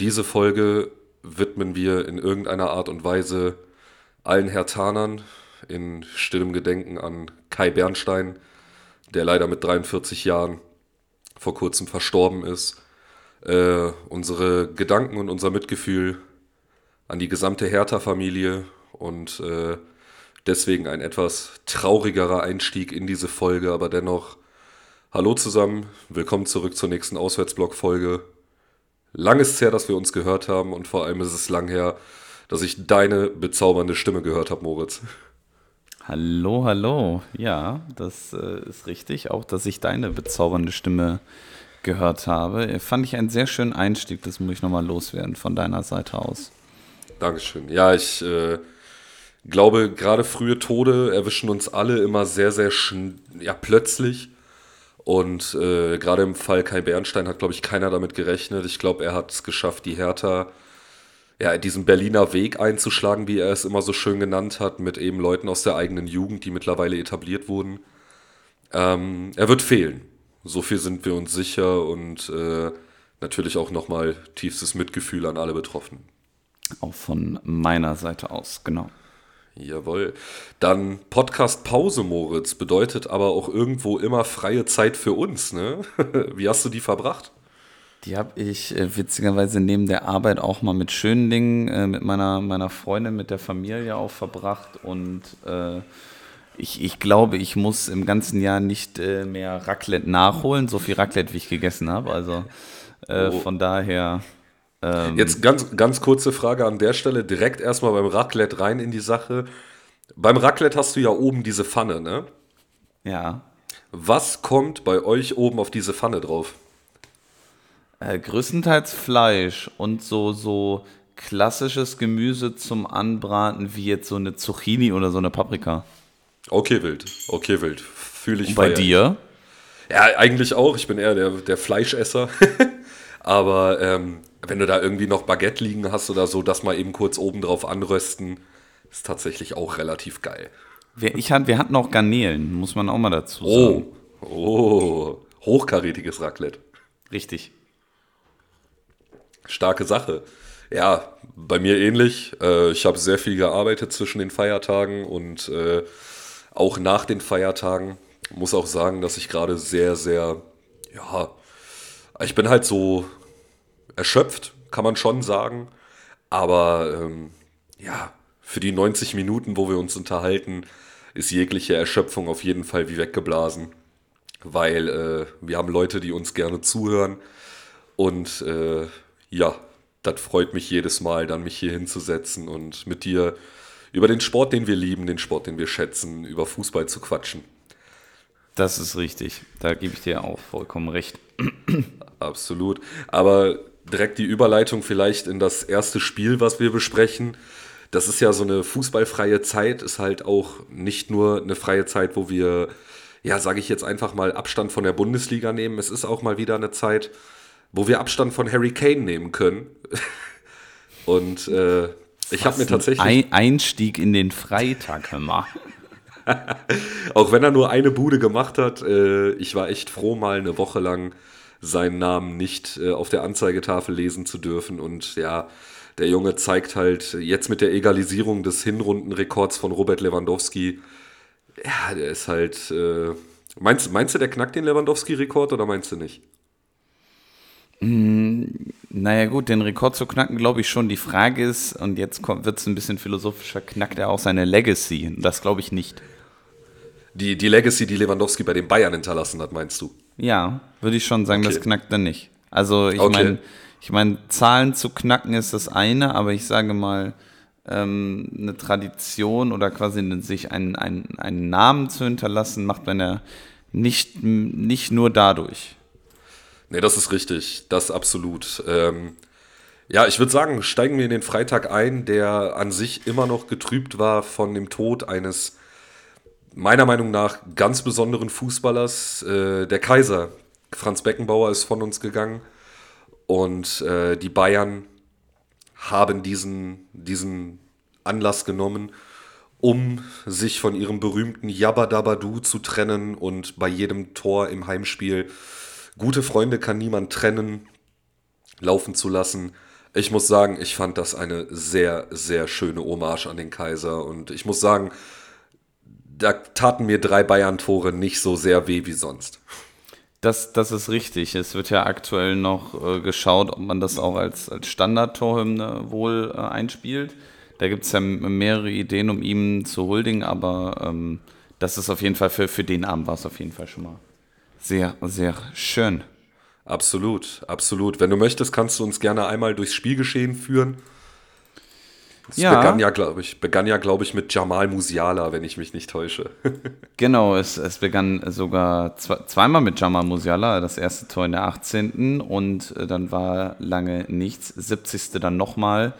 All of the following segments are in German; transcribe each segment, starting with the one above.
Diese Folge widmen wir in irgendeiner Art und Weise allen Hertanern in stillem Gedenken an Kai Bernstein, der leider mit 43 Jahren vor kurzem verstorben ist. Äh, unsere Gedanken und unser Mitgefühl an die gesamte Hertha-Familie und äh, deswegen ein etwas traurigerer Einstieg in diese Folge, aber dennoch hallo zusammen, willkommen zurück zur nächsten Auswärtsblock-Folge. Lang ist es her, dass wir uns gehört haben und vor allem ist es lang her, dass ich deine bezaubernde Stimme gehört habe, Moritz. Hallo, hallo. Ja, das äh, ist richtig. Auch, dass ich deine bezaubernde Stimme gehört habe. Fand ich einen sehr schönen Einstieg. Das muss ich nochmal loswerden von deiner Seite aus. Dankeschön. Ja, ich äh, glaube, gerade frühe Tode erwischen uns alle immer sehr, sehr ja, plötzlich. Und äh, gerade im Fall Kai Bernstein hat, glaube ich, keiner damit gerechnet. Ich glaube, er hat es geschafft, die Hertha, ja, diesen Berliner Weg einzuschlagen, wie er es immer so schön genannt hat, mit eben Leuten aus der eigenen Jugend, die mittlerweile etabliert wurden. Ähm, er wird fehlen. So viel sind wir uns sicher und äh, natürlich auch nochmal tiefstes Mitgefühl an alle Betroffenen. Auch von meiner Seite aus, genau. Jawohl. Dann Podcast Pause, Moritz, bedeutet aber auch irgendwo immer freie Zeit für uns, ne? Wie hast du die verbracht? Die habe ich äh, witzigerweise neben der Arbeit auch mal mit schönen Dingen, äh, mit meiner, meiner Freundin, mit der Familie auch verbracht. Und äh, ich, ich glaube, ich muss im ganzen Jahr nicht äh, mehr Raclette nachholen, so viel Raclette, wie ich gegessen habe. Also äh, oh. von daher. Ähm, Jetzt ganz, ganz kurze Frage an der Stelle, direkt erstmal beim Raclette rein in die Sache. Beim Raclette hast du ja oben diese Pfanne, ne? Ja. Was kommt bei euch oben auf diese Pfanne drauf? Äh, größtenteils Fleisch und so, so klassisches Gemüse zum Anbraten, wie jetzt so eine Zucchini oder so eine Paprika. Okay, wild. Okay, wild. Fühle ich. Und bei dir? Ja, eigentlich auch. Ich bin eher der, der Fleischesser. Aber ähm, wenn du da irgendwie noch Baguette liegen hast oder so, das mal eben kurz oben drauf anrösten, ist tatsächlich auch relativ geil. Wir, ich hat, wir hatten auch Garnelen, muss man auch mal dazu sagen. Oh, oh hochkarätiges Raclette. Richtig. Starke Sache. Ja, bei mir ähnlich. Äh, ich habe sehr viel gearbeitet zwischen den Feiertagen und äh, auch nach den Feiertagen. Muss auch sagen, dass ich gerade sehr, sehr, ja, ich bin halt so erschöpft, kann man schon sagen. Aber ähm, ja, für die 90 Minuten, wo wir uns unterhalten, ist jegliche Erschöpfung auf jeden Fall wie weggeblasen. Weil äh, wir haben Leute, die uns gerne zuhören. Und äh, ja, das freut mich jedes Mal, dann mich hier hinzusetzen und mit dir über den Sport, den wir lieben, den Sport, den wir schätzen, über Fußball zu quatschen. Das ist richtig. Da gebe ich dir auch vollkommen recht. Absolut. Aber direkt die Überleitung vielleicht in das erste Spiel, was wir besprechen. Das ist ja so eine fußballfreie Zeit, ist halt auch nicht nur eine freie Zeit, wo wir, ja, sage ich jetzt einfach mal, Abstand von der Bundesliga nehmen. Es ist auch mal wieder eine Zeit, wo wir Abstand von Harry Kane nehmen können. Und äh, ich habe mir tatsächlich. Ein Einstieg in den Freitag, mal. auch wenn er nur eine Bude gemacht hat, äh, ich war echt froh, mal eine Woche lang seinen Namen nicht äh, auf der Anzeigetafel lesen zu dürfen. Und ja, der Junge zeigt halt jetzt mit der Egalisierung des Hinrundenrekords von Robert Lewandowski, ja, der ist halt. Äh, meinst, meinst du, der knackt den Lewandowski-Rekord oder meinst du nicht? Mm, naja, gut, den Rekord zu knacken, glaube ich schon. Die Frage ist, und jetzt wird es ein bisschen philosophischer, knackt er auch seine Legacy? Das glaube ich nicht. Die, die Legacy, die Lewandowski bei den Bayern hinterlassen hat, meinst du? Ja, würde ich schon sagen, okay. das knackt er nicht. Also ich okay. meine, ich meine, Zahlen zu knacken ist das eine, aber ich sage mal, ähm, eine Tradition oder quasi sich einen, einen, einen Namen zu hinterlassen, macht man ja nicht, nicht nur dadurch. Nee, das ist richtig. Das absolut. Ähm, ja, ich würde sagen, steigen wir in den Freitag ein, der an sich immer noch getrübt war von dem Tod eines meiner Meinung nach ganz besonderen Fußballers. Äh, der Kaiser, Franz Beckenbauer, ist von uns gegangen. Und äh, die Bayern haben diesen, diesen Anlass genommen, um sich von ihrem berühmten Yabba zu trennen und bei jedem Tor im Heimspiel Gute Freunde kann niemand trennen, laufen zu lassen. Ich muss sagen, ich fand das eine sehr, sehr schöne Hommage an den Kaiser. Und ich muss sagen, da taten mir drei Bayern-Tore nicht so sehr weh wie sonst. Das, das ist richtig. Es wird ja aktuell noch äh, geschaut, ob man das auch als, als Standard-Torhymne wohl äh, einspielt. Da gibt es ja mehrere Ideen, um ihm zu huldigen, aber ähm, das ist auf jeden Fall für, für den Abend war es auf jeden Fall schon mal sehr, sehr schön. Absolut, absolut. Wenn du möchtest, kannst du uns gerne einmal durchs Spielgeschehen führen. Es ja. begann ja, glaube ich, begann ja, glaube ich, mit Jamal Musiala, wenn ich mich nicht täusche. genau, es, es begann sogar zweimal mit Jamal Musiala, das erste Tor in der 18. und äh, dann war lange nichts. 70. dann nochmal.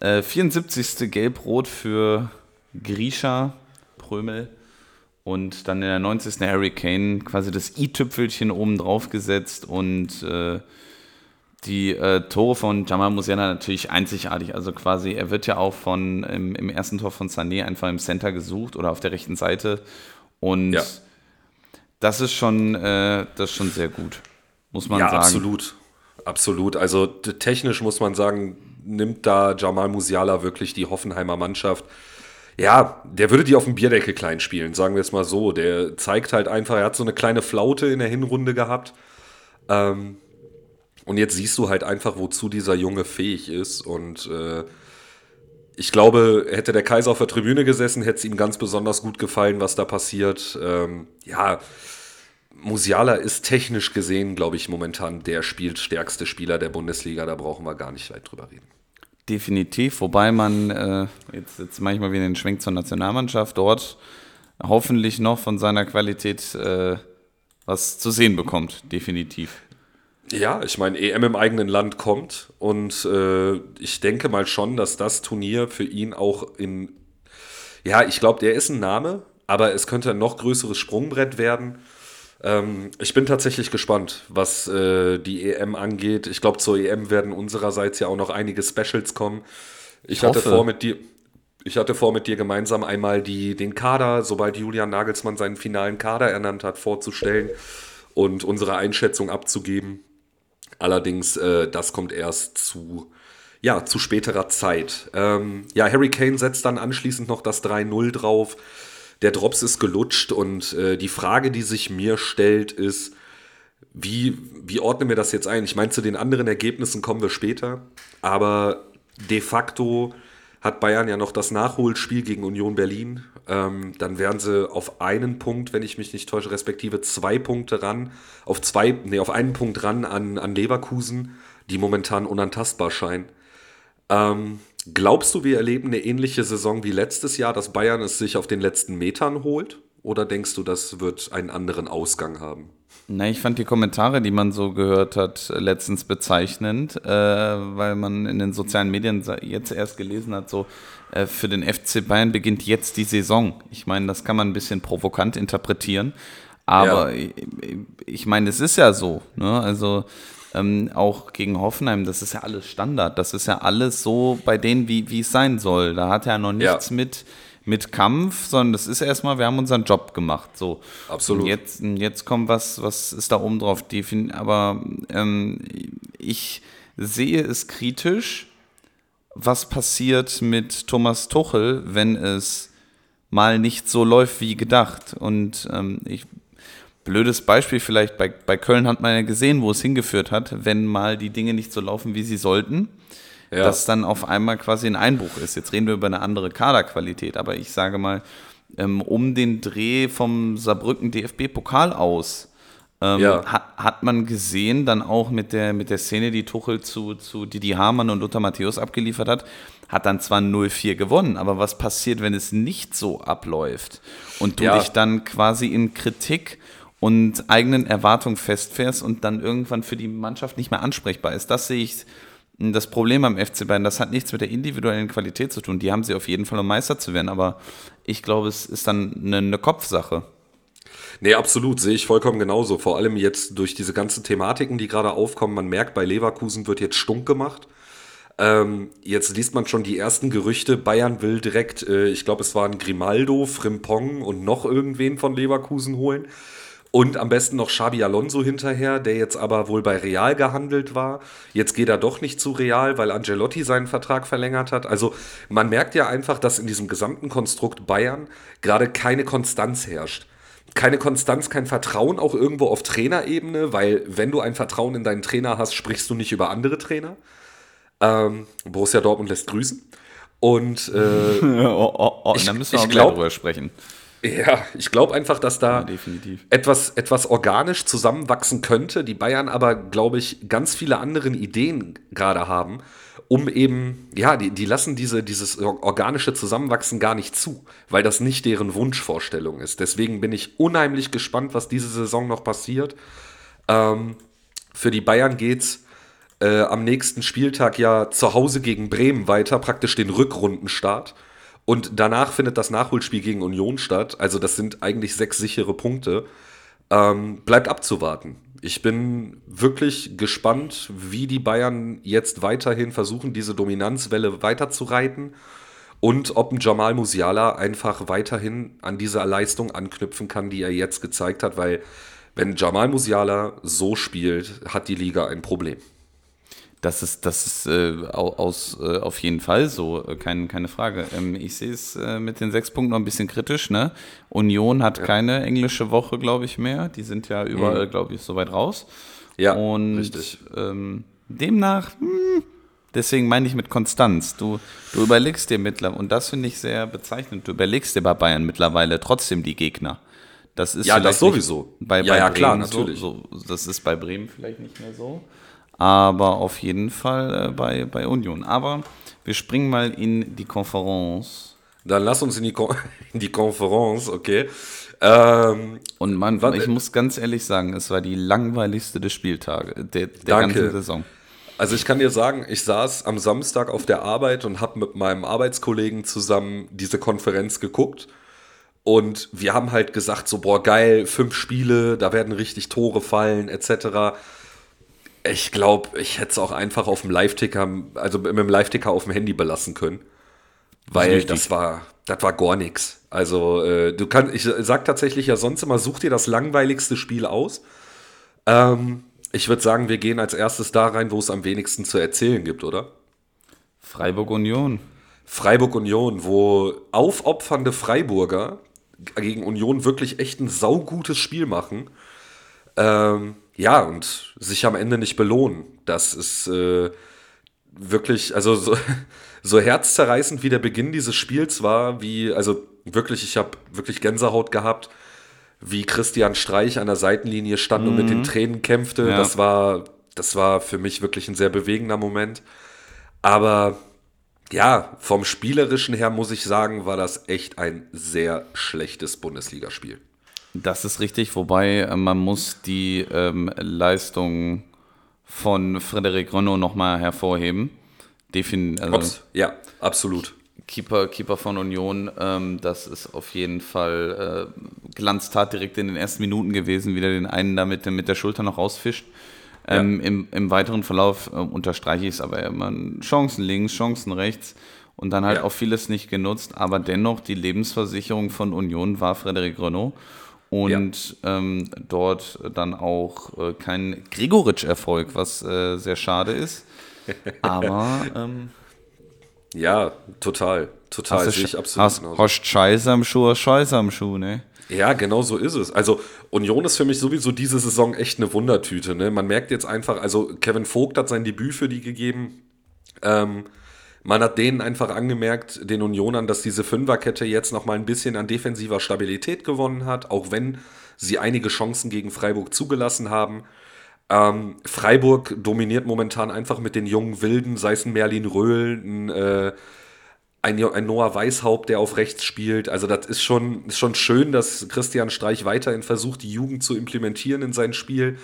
Äh, 74. Gelb-Rot für Grisha Prömel. Und dann in der 90. Harry Kane quasi das i-Tüpfelchen oben drauf gesetzt und äh, die äh, Tore von Jamal Musiala natürlich einzigartig. Also quasi, er wird ja auch von im, im, ersten Tor von Sané einfach im Center gesucht oder auf der rechten Seite. Und ja. das ist schon, äh, das ist schon sehr gut, muss man ja, sagen. Absolut. Absolut. Also technisch muss man sagen, nimmt da Jamal Musiala wirklich die Hoffenheimer Mannschaft ja, der würde die auf dem Bierdeckel klein spielen, sagen wir es mal so. Der zeigt halt einfach, er hat so eine kleine Flaute in der Hinrunde gehabt. Ähm, und jetzt siehst du halt einfach, wozu dieser Junge fähig ist. Und äh, ich glaube, hätte der Kaiser auf der Tribüne gesessen, hätte es ihm ganz besonders gut gefallen, was da passiert. Ähm, ja, Musiala ist technisch gesehen, glaube ich, momentan der spielstärkste Spieler der Bundesliga. Da brauchen wir gar nicht weit drüber reden. Definitiv, wobei man, äh, jetzt, jetzt manchmal wieder den Schwenk zur Nationalmannschaft, dort hoffentlich noch von seiner Qualität äh, was zu sehen bekommt, definitiv. Ja, ich meine, EM im eigenen Land kommt und äh, ich denke mal schon, dass das Turnier für ihn auch in, ja, ich glaube, der ist ein Name, aber es könnte ein noch größeres Sprungbrett werden. Ähm, ich bin tatsächlich gespannt, was äh, die EM angeht. Ich glaube, zur EM werden unsererseits ja auch noch einige Specials kommen. Ich, ich hatte vor mit dir. Ich hatte vor, mit dir gemeinsam einmal die, den Kader, sobald Julian Nagelsmann seinen finalen Kader ernannt hat, vorzustellen und unsere Einschätzung abzugeben. Allerdings, äh, das kommt erst zu, ja, zu späterer Zeit. Ähm, ja, Harry Kane setzt dann anschließend noch das 3-0 drauf der Drops ist gelutscht und äh, die Frage, die sich mir stellt, ist, wie, wie ordnen wir das jetzt ein? Ich meine, zu den anderen Ergebnissen kommen wir später, aber de facto hat Bayern ja noch das Nachholspiel gegen Union Berlin. Ähm, dann wären sie auf einen Punkt, wenn ich mich nicht täusche, respektive zwei Punkte ran, auf zwei, nee, auf einen Punkt ran an, an Leverkusen, die momentan unantastbar scheinen. Ähm, Glaubst du, wir erleben eine ähnliche Saison wie letztes Jahr, dass Bayern es sich auf den letzten Metern holt? Oder denkst du, das wird einen anderen Ausgang haben? Na, ich fand die Kommentare, die man so gehört hat, letztens bezeichnend, äh, weil man in den sozialen Medien jetzt erst gelesen hat, so äh, für den FC Bayern beginnt jetzt die Saison. Ich meine, das kann man ein bisschen provokant interpretieren, aber ja. ich, ich meine, es ist ja so. Ne? Also ähm, auch gegen Hoffenheim, das ist ja alles Standard. Das ist ja alles so bei denen, wie, wie es sein soll. Da hat er ja noch nichts ja. mit, mit Kampf, sondern das ist erstmal, wir haben unseren Job gemacht. So. Absolut. Und jetzt, jetzt kommt was, was ist da oben drauf? Aber ähm, ich sehe es kritisch, was passiert mit Thomas Tuchel, wenn es mal nicht so läuft wie gedacht. Und ähm, ich blödes Beispiel vielleicht, bei, bei Köln hat man ja gesehen, wo es hingeführt hat, wenn mal die Dinge nicht so laufen, wie sie sollten, ja. dass dann auf einmal quasi ein Einbruch ist. Jetzt reden wir über eine andere Kaderqualität, aber ich sage mal, ähm, um den Dreh vom Saarbrücken DFB-Pokal aus ähm, ja. hat, hat man gesehen, dann auch mit der, mit der Szene, die Tuchel zu, zu Didi Hamann und Lothar Matthäus abgeliefert hat, hat dann zwar 0-4 gewonnen, aber was passiert, wenn es nicht so abläuft und du ja. dich dann quasi in Kritik und eigenen Erwartungen festfährst und dann irgendwann für die Mannschaft nicht mehr ansprechbar ist. Das sehe ich das Problem am FC Bayern. Das hat nichts mit der individuellen Qualität zu tun. Die haben sie auf jeden Fall, um Meister zu werden. Aber ich glaube, es ist dann eine, eine Kopfsache. Nee, absolut, sehe ich vollkommen genauso. Vor allem jetzt durch diese ganzen Thematiken, die gerade aufkommen. Man merkt, bei Leverkusen wird jetzt stunk gemacht. Ähm, jetzt liest man schon die ersten Gerüchte. Bayern will direkt, äh, ich glaube, es waren Grimaldo, Frimpong und noch irgendwen von Leverkusen holen. Und am besten noch Xabi Alonso hinterher, der jetzt aber wohl bei Real gehandelt war. Jetzt geht er doch nicht zu Real, weil Angelotti seinen Vertrag verlängert hat. Also man merkt ja einfach, dass in diesem gesamten Konstrukt Bayern gerade keine Konstanz herrscht. Keine Konstanz, kein Vertrauen auch irgendwo auf Trainerebene, weil wenn du ein Vertrauen in deinen Trainer hast, sprichst du nicht über andere Trainer. Ähm, Borussia Dortmund lässt grüßen. Und äh, oh, oh, oh, ich, dann müssen wir auch glaub, drüber sprechen. Ja, ich glaube einfach, dass da ja, etwas, etwas organisch zusammenwachsen könnte. Die Bayern aber, glaube ich, ganz viele andere Ideen gerade haben, um eben, ja, die, die lassen diese, dieses organische Zusammenwachsen gar nicht zu, weil das nicht deren Wunschvorstellung ist. Deswegen bin ich unheimlich gespannt, was diese Saison noch passiert. Ähm, für die Bayern geht's äh, am nächsten Spieltag ja zu Hause gegen Bremen weiter, praktisch den Rückrundenstart. Und danach findet das Nachholspiel gegen Union statt. Also das sind eigentlich sechs sichere Punkte. Ähm, bleibt abzuwarten. Ich bin wirklich gespannt, wie die Bayern jetzt weiterhin versuchen, diese Dominanzwelle weiterzureiten und ob ein Jamal Musiala einfach weiterhin an dieser Leistung anknüpfen kann, die er jetzt gezeigt hat, weil wenn Jamal Musiala so spielt, hat die Liga ein Problem. Das ist, das ist äh, aus, äh, auf jeden Fall so, äh, kein, keine Frage. Ähm, ich sehe es äh, mit den sechs Punkten noch ein bisschen kritisch. Ne? Union hat ja. keine englische Woche, glaube ich, mehr. Die sind ja überall, mhm. glaube ich, so weit raus. Ja, und richtig. Ähm, demnach, mh, hm, deswegen meine ich mit Konstanz. Du, du überlegst dir mittlerweile, und das finde ich sehr bezeichnend, du überlegst dir bei Bayern mittlerweile trotzdem die Gegner. Das ist ja, das sowieso. Bei, ja, bei ja, klar, natürlich. So, so, das ist bei Bremen vielleicht nicht mehr so aber auf jeden Fall äh, bei, bei Union. Aber wir springen mal in die Konferenz. Dann lass uns in die, Kon in die Konferenz, okay. Ähm, Und man, warte. ich muss ganz ehrlich sagen, es war die langweiligste des Spieltages, der, der ganzen Saison. Also ich kann dir sagen, ich saß am Samstag auf der Arbeit und habe mit meinem Arbeitskollegen zusammen diese Konferenz geguckt. Und wir haben halt gesagt, so, boah, geil, fünf Spiele, da werden richtig Tore fallen, etc. Ich glaube, ich hätte es auch einfach auf dem Live-Ticker, also mit dem Live-Ticker auf dem Handy belassen können. Weil das, das war, das war gar nichts. Also, äh, du kannst, ich sag tatsächlich ja sonst immer, such dir das langweiligste Spiel aus. Ähm, ich würde sagen, wir gehen als erstes da rein, wo es am wenigsten zu erzählen gibt, oder? Freiburg Union. Freiburg Union, wo aufopfernde Freiburger gegen Union wirklich echt ein saugutes Spiel machen. Ähm, ja, und sich am Ende nicht belohnen. Das ist äh, wirklich, also so, so herzzerreißend wie der Beginn dieses Spiels war, wie, also wirklich, ich habe wirklich Gänsehaut gehabt, wie Christian Streich an der Seitenlinie stand mhm. und mit den mhm. Tränen kämpfte. Ja. Das war, das war für mich wirklich ein sehr bewegender Moment. Aber ja, vom Spielerischen her muss ich sagen, war das echt ein sehr schlechtes Bundesligaspiel. Das ist richtig, wobei äh, man muss die ähm, Leistung von Frederic Renault nochmal hervorheben. Defin also ja, absolut. Keeper, Keeper von Union, ähm, das ist auf jeden Fall äh, Glanztat direkt in den ersten Minuten gewesen, wieder den einen da mit, mit der Schulter noch rausfischt. Ähm, ja. im, Im weiteren Verlauf äh, unterstreiche ich es aber immer Chancen links, Chancen rechts und dann halt ja. auch vieles nicht genutzt, aber dennoch die Lebensversicherung von Union war Frederic Renault und ja. ähm, dort dann auch äh, kein Gregoritsch-Erfolg, was äh, sehr schade ist. Aber ähm, ja, total, total sehe ich absolut hast, genauso. Hast Scheiße am Schuh, Scheiße am Schuh, ne? Ja, genau so ist es. Also Union ist für mich sowieso diese Saison echt eine Wundertüte. Ne? Man merkt jetzt einfach, also Kevin Vogt hat sein Debüt für die gegeben. Ähm, man hat denen einfach angemerkt, den Unionern, dass diese Fünferkette jetzt noch mal ein bisschen an defensiver Stabilität gewonnen hat, auch wenn sie einige Chancen gegen Freiburg zugelassen haben. Ähm, Freiburg dominiert momentan einfach mit den jungen Wilden, sei es ein Merlin Röhl, ein, äh, ein, ein, Noah Weishaupt, der auf rechts spielt. Also das ist schon, ist schon schön, dass Christian Streich weiterhin versucht, die Jugend zu implementieren in sein Spiel.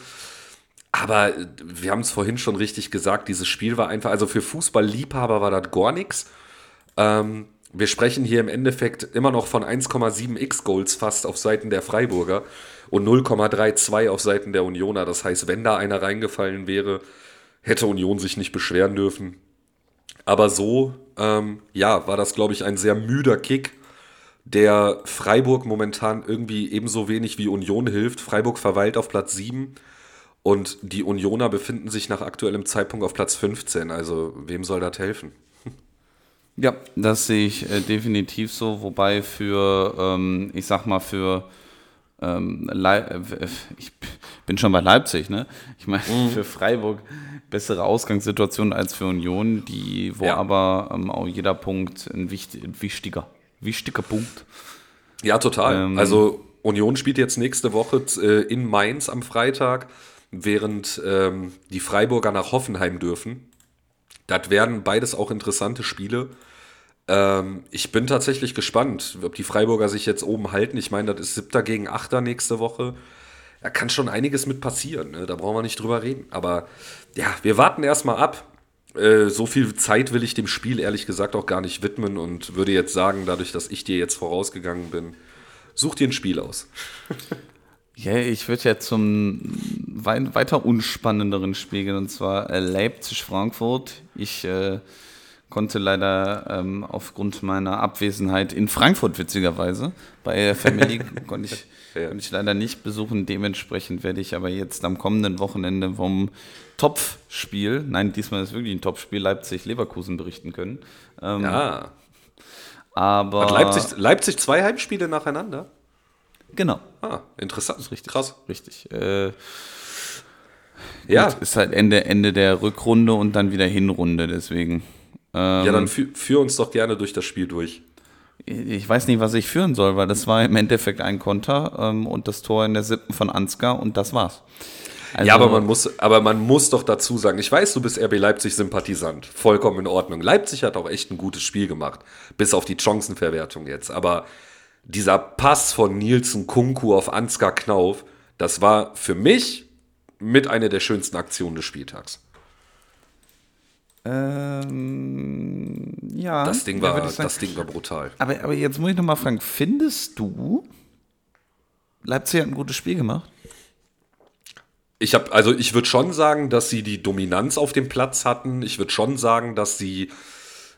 Aber wir haben es vorhin schon richtig gesagt, dieses Spiel war einfach, also für Fußballliebhaber war das gar nichts. Ähm, wir sprechen hier im Endeffekt immer noch von 1,7 X-Goals fast auf Seiten der Freiburger und 0,32 auf Seiten der Unioner. Das heißt, wenn da einer reingefallen wäre, hätte Union sich nicht beschweren dürfen. Aber so, ähm, ja, war das, glaube ich, ein sehr müder Kick, der Freiburg momentan irgendwie ebenso wenig wie Union hilft. Freiburg verweilt auf Platz 7 und die Unioner befinden sich nach aktuellem Zeitpunkt auf Platz 15. Also wem soll das helfen? Ja, das sehe ich äh, definitiv so, wobei für, ähm, ich sag mal, für ähm, äh, ich bin schon bei Leipzig, ne? Ich meine, mhm. für Freiburg bessere Ausgangssituation als für Union, die, wo ja. aber ähm, auch jeder Punkt ein, wichtig, ein wichtiger, wichtiger Punkt. Ja, total. Ähm, also Union spielt jetzt nächste Woche äh, in Mainz am Freitag, während ähm, die Freiburger nach Hoffenheim dürfen. Das werden beides auch interessante Spiele. Ähm, ich bin tatsächlich gespannt, ob die Freiburger sich jetzt oben halten. Ich meine, das ist siebter gegen achter nächste Woche. Da kann schon einiges mit passieren. Ne? Da brauchen wir nicht drüber reden. Aber ja, wir warten erstmal ab. Äh, so viel Zeit will ich dem Spiel ehrlich gesagt auch gar nicht widmen und würde jetzt sagen, dadurch, dass ich dir jetzt vorausgegangen bin, such dir ein Spiel aus. Ja, ich würde ja zum weiter unspannenderen Spiel gehen, und zwar äh, Leipzig-Frankfurt. Ich äh, konnte leider ähm, aufgrund meiner Abwesenheit in Frankfurt witzigerweise bei Family konnte ich, ja. konnte ich leider nicht besuchen. Dementsprechend werde ich aber jetzt am kommenden Wochenende vom Topfspiel, nein, diesmal ist wirklich ein Topspiel, Leipzig-Leverkusen berichten können. Ähm, ja. Aber Hat Leipzig, Leipzig zwei Heimspiele nacheinander? Genau. Ah, interessant. richtig. Krass. Richtig. Äh, ja. Gut, ist halt Ende, Ende der Rückrunde und dann wieder Hinrunde, deswegen. Ähm, ja, dann führ, führ uns doch gerne durch das Spiel durch. Ich weiß nicht, was ich führen soll, weil das war im Endeffekt ein Konter ähm, und das Tor in der siebten von Ansgar und das war's. Also, ja, aber man, muss, aber man muss doch dazu sagen, ich weiß, du bist RB Leipzig-Sympathisant. Vollkommen in Ordnung. Leipzig hat auch echt ein gutes Spiel gemacht. Bis auf die Chancenverwertung jetzt. Aber dieser Pass von Nielsen Kunku auf Ansgar Knauf, das war für mich mit einer der schönsten Aktionen des Spieltags. Ähm, ja. Das Ding war, das Ding war brutal. Aber, aber jetzt muss ich nochmal fragen, findest du, Leipzig hat ein gutes Spiel gemacht? Ich habe, also ich würde schon sagen, dass sie die Dominanz auf dem Platz hatten. Ich würde schon sagen, dass sie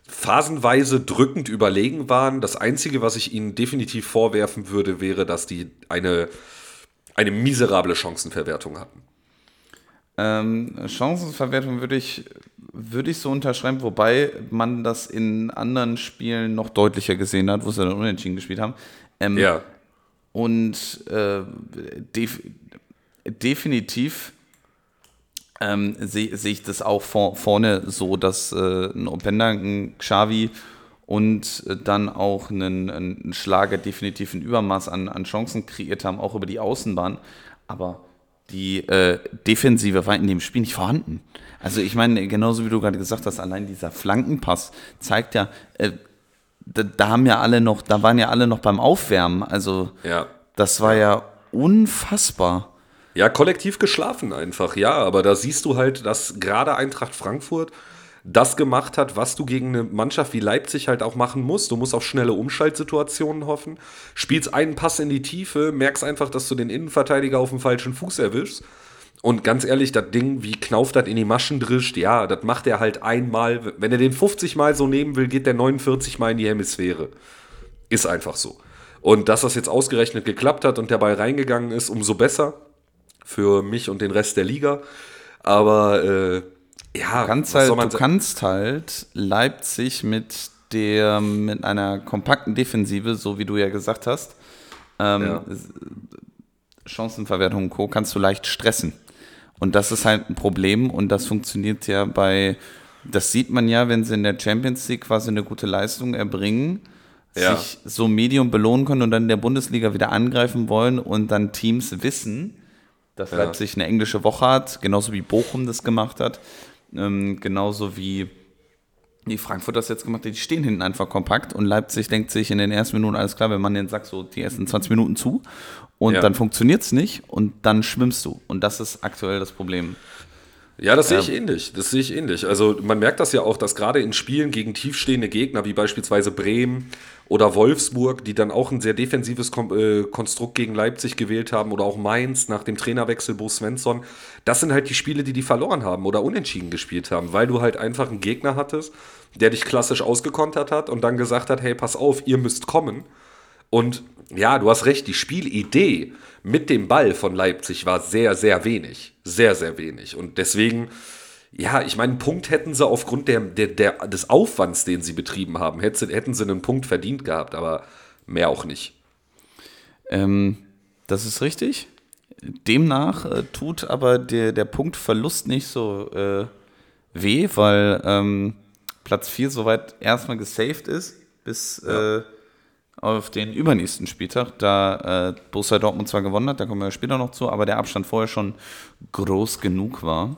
phasenweise drückend überlegen waren. Das Einzige, was ich ihnen definitiv vorwerfen würde, wäre, dass die eine, eine miserable Chancenverwertung hatten. Ähm, Chancenverwertung würde ich, würde ich so unterschreiben, wobei man das in anderen Spielen noch deutlicher gesehen hat, wo sie dann unentschieden gespielt haben. Ähm, ja. Und äh, def definitiv ähm, sehe seh ich das auch vor, vorne so, dass äh, ein Openda, ein Xavi und äh, dann auch einen, einen Schlager definitiv ein Übermaß an, an Chancen kreiert haben, auch über die Außenbahn. Aber die äh, Defensive war in dem Spiel nicht vorhanden. Also ich meine, genauso wie du gerade gesagt hast, allein dieser Flankenpass zeigt ja, äh, da, da, haben ja alle noch, da waren ja alle noch beim Aufwärmen. Also ja. das war ja unfassbar. Ja, kollektiv geschlafen einfach, ja, aber da siehst du halt, dass gerade Eintracht Frankfurt das gemacht hat, was du gegen eine Mannschaft wie Leipzig halt auch machen musst. Du musst auf schnelle Umschaltsituationen hoffen, spielst einen Pass in die Tiefe, merkst einfach, dass du den Innenverteidiger auf dem falschen Fuß erwischst. Und ganz ehrlich, das Ding, wie Knauf das in die Maschen drischt, ja, das macht er halt einmal. Wenn er den 50 Mal so nehmen will, geht der 49 Mal in die Hemisphäre. Ist einfach so. Und dass das jetzt ausgerechnet geklappt hat und der Ball reingegangen ist, umso besser für mich und den Rest der Liga. Aber äh, ja, du kannst, halt, du kannst halt Leipzig mit der mit einer kompakten Defensive, so wie du ja gesagt hast, ähm, ja. Chancenverwertung und Co. kannst du leicht stressen. Und das ist halt ein Problem und das funktioniert ja bei, das sieht man ja, wenn sie in der Champions League quasi eine gute Leistung erbringen, ja. sich so Medium belohnen können und dann in der Bundesliga wieder angreifen wollen und dann Teams wissen, dass ja. Leipzig eine englische Woche hat, genauso wie Bochum das gemacht hat. Ähm, genauso wie die Frankfurt das jetzt gemacht hat, die stehen hinten einfach kompakt und Leipzig denkt sich in den ersten Minuten, alles klar, wenn man den sagt, so die ersten 20 Minuten zu und ja. dann funktioniert es nicht und dann schwimmst du. Und das ist aktuell das Problem. Ja, das sehe ich ähnlich. Das sehe ich ähnlich. Also man merkt das ja auch, dass gerade in Spielen gegen tiefstehende Gegner, wie beispielsweise Bremen oder Wolfsburg, die dann auch ein sehr defensives äh, Konstrukt gegen Leipzig gewählt haben, oder auch Mainz nach dem Trainerwechsel Bo Svensson, das sind halt die Spiele, die die verloren haben oder unentschieden gespielt haben, weil du halt einfach einen Gegner hattest, der dich klassisch ausgekontert hat und dann gesagt hat, hey, pass auf, ihr müsst kommen. Und ja, du hast recht, die Spielidee mit dem Ball von Leipzig war sehr, sehr wenig. Sehr, sehr wenig. Und deswegen, ja, ich meine, einen Punkt hätten sie aufgrund der, der, der, des Aufwands, den sie betrieben haben, hätten, hätten sie einen Punkt verdient gehabt, aber mehr auch nicht. Ähm, das ist richtig. Demnach äh, tut aber der, der Punktverlust nicht so äh, weh, weil ähm, Platz 4 soweit erstmal gesaved ist, bis ja. äh, auf den übernächsten Spieltag, da äh, Borussia Dortmund zwar gewonnen hat, da kommen wir später noch zu, aber der Abstand vorher schon groß genug war.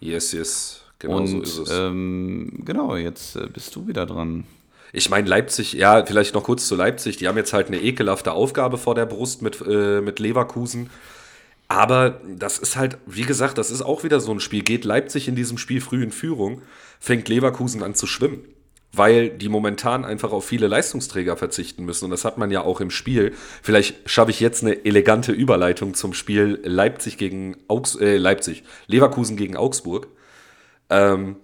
Yes, yes, genau Und, so ist es. Ähm, genau, jetzt äh, bist du wieder dran. Ich meine, Leipzig, ja, vielleicht noch kurz zu Leipzig, die haben jetzt halt eine ekelhafte Aufgabe vor der Brust mit, äh, mit Leverkusen. Aber das ist halt, wie gesagt, das ist auch wieder so ein Spiel. Geht Leipzig in diesem Spiel früh in Führung, fängt Leverkusen an zu schwimmen. Weil die momentan einfach auf viele Leistungsträger verzichten müssen. Und das hat man ja auch im Spiel. Vielleicht schaffe ich jetzt eine elegante Überleitung zum Spiel Leipzig gegen Augs äh, Leipzig, Leverkusen gegen Augsburg. Ähm,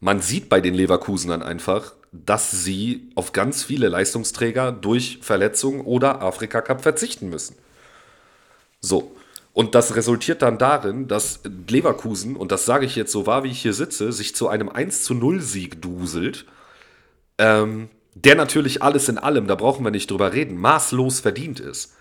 man sieht bei den Leverkusenern einfach, dass sie auf ganz viele Leistungsträger durch Verletzungen oder Afrika Cup verzichten müssen. So. Und das resultiert dann darin, dass Leverkusen, und das sage ich jetzt so wahr, wie ich hier sitze, sich zu einem 1 zu 0 Sieg duselt, ähm, der natürlich alles in allem, da brauchen wir nicht drüber reden, maßlos verdient ist.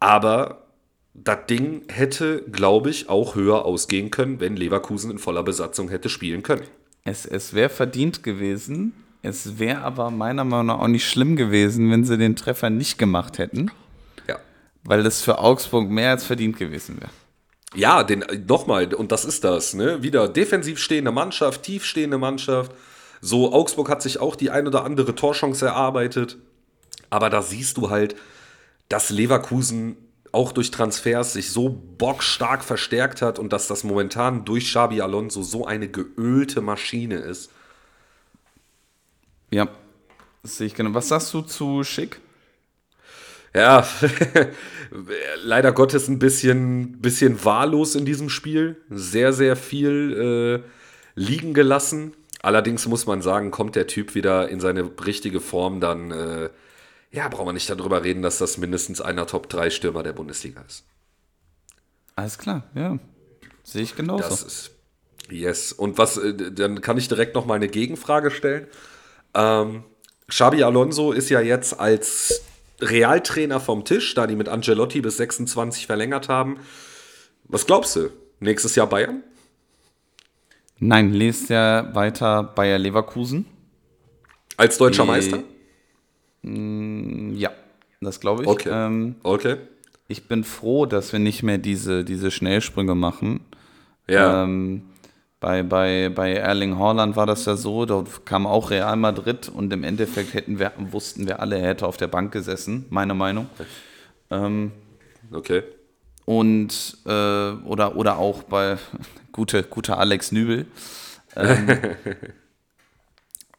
Aber das Ding hätte, glaube ich, auch höher ausgehen können, wenn Leverkusen in voller Besatzung hätte spielen können. Es, es wäre verdient gewesen. Es wäre aber meiner Meinung nach auch nicht schlimm gewesen, wenn sie den Treffer nicht gemacht hätten. Ja. Weil das für Augsburg mehr als verdient gewesen wäre. Ja, den, nochmal, und das ist das, ne? Wieder defensiv stehende Mannschaft, tief stehende Mannschaft. So, Augsburg hat sich auch die ein oder andere Torchance erarbeitet. Aber da siehst du halt, dass Leverkusen auch durch Transfers sich so bockstark verstärkt hat und dass das momentan durch Xabi Alonso so eine geölte Maschine ist. Ja, das sehe ich genau. Was sagst du zu Schick? Ja, leider Gottes ein bisschen, bisschen wahllos in diesem Spiel. Sehr, sehr viel äh, liegen gelassen. Allerdings muss man sagen, kommt der Typ wieder in seine richtige Form, dann äh, ja, brauchen wir nicht darüber reden, dass das mindestens einer Top 3 Stürmer der Bundesliga ist. Alles klar, ja. Sehe ich genauso. Das ist, yes. Und was, äh, dann kann ich direkt noch mal eine Gegenfrage stellen. Ähm, Xabi Alonso ist ja jetzt als Realtrainer vom Tisch, da die mit Angelotti bis 26 verlängert haben. Was glaubst du? Nächstes Jahr Bayern? Nein, lest ja weiter Bayer Leverkusen. Als deutscher die, Meister? Mm, ja, das glaube ich. Okay. Ähm, okay. Ich bin froh, dass wir nicht mehr diese, diese Schnellsprünge machen. Ja. Ähm, bei, bei, bei Erling Haaland war das ja so, dort kam auch Real Madrid und im Endeffekt hätten wir, wussten wir alle, er hätte auf der Bank gesessen, meine Meinung. Ähm, okay. Und, äh, oder, oder auch bei gute, gute Alex Nübel. Ähm,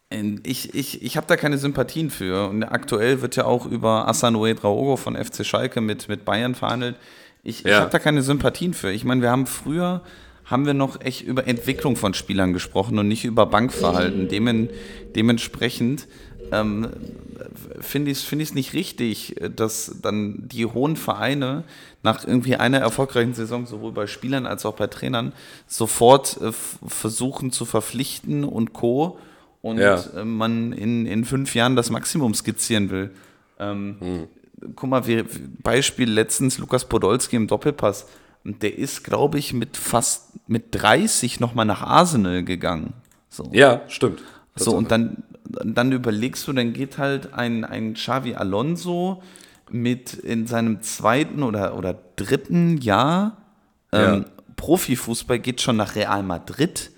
ich ich, ich habe da keine Sympathien für. Und aktuell wird ja auch über Asanoe Draogo von FC Schalke mit, mit Bayern verhandelt. Ich, ja. ich habe da keine Sympathien für. Ich meine, wir haben früher haben wir noch echt über Entwicklung von Spielern gesprochen und nicht über Bankverhalten. Demen, dementsprechend ähm, finde ich es find nicht richtig, dass dann die hohen Vereine nach irgendwie einer erfolgreichen Saison sowohl bei Spielern als auch bei Trainern sofort äh, versuchen zu verpflichten und Co. und ja. äh, man in, in fünf Jahren das Maximum skizzieren will. Ähm, hm. Guck mal, wie, Beispiel letztens Lukas Podolski im Doppelpass der ist, glaube ich, mit fast mit 30 nochmal nach Arsenal gegangen. So. Ja, stimmt. So, und dann, dann überlegst du, dann geht halt ein, ein Xavi Alonso mit in seinem zweiten oder, oder dritten Jahr ähm, ja. Profifußball geht schon nach Real Madrid.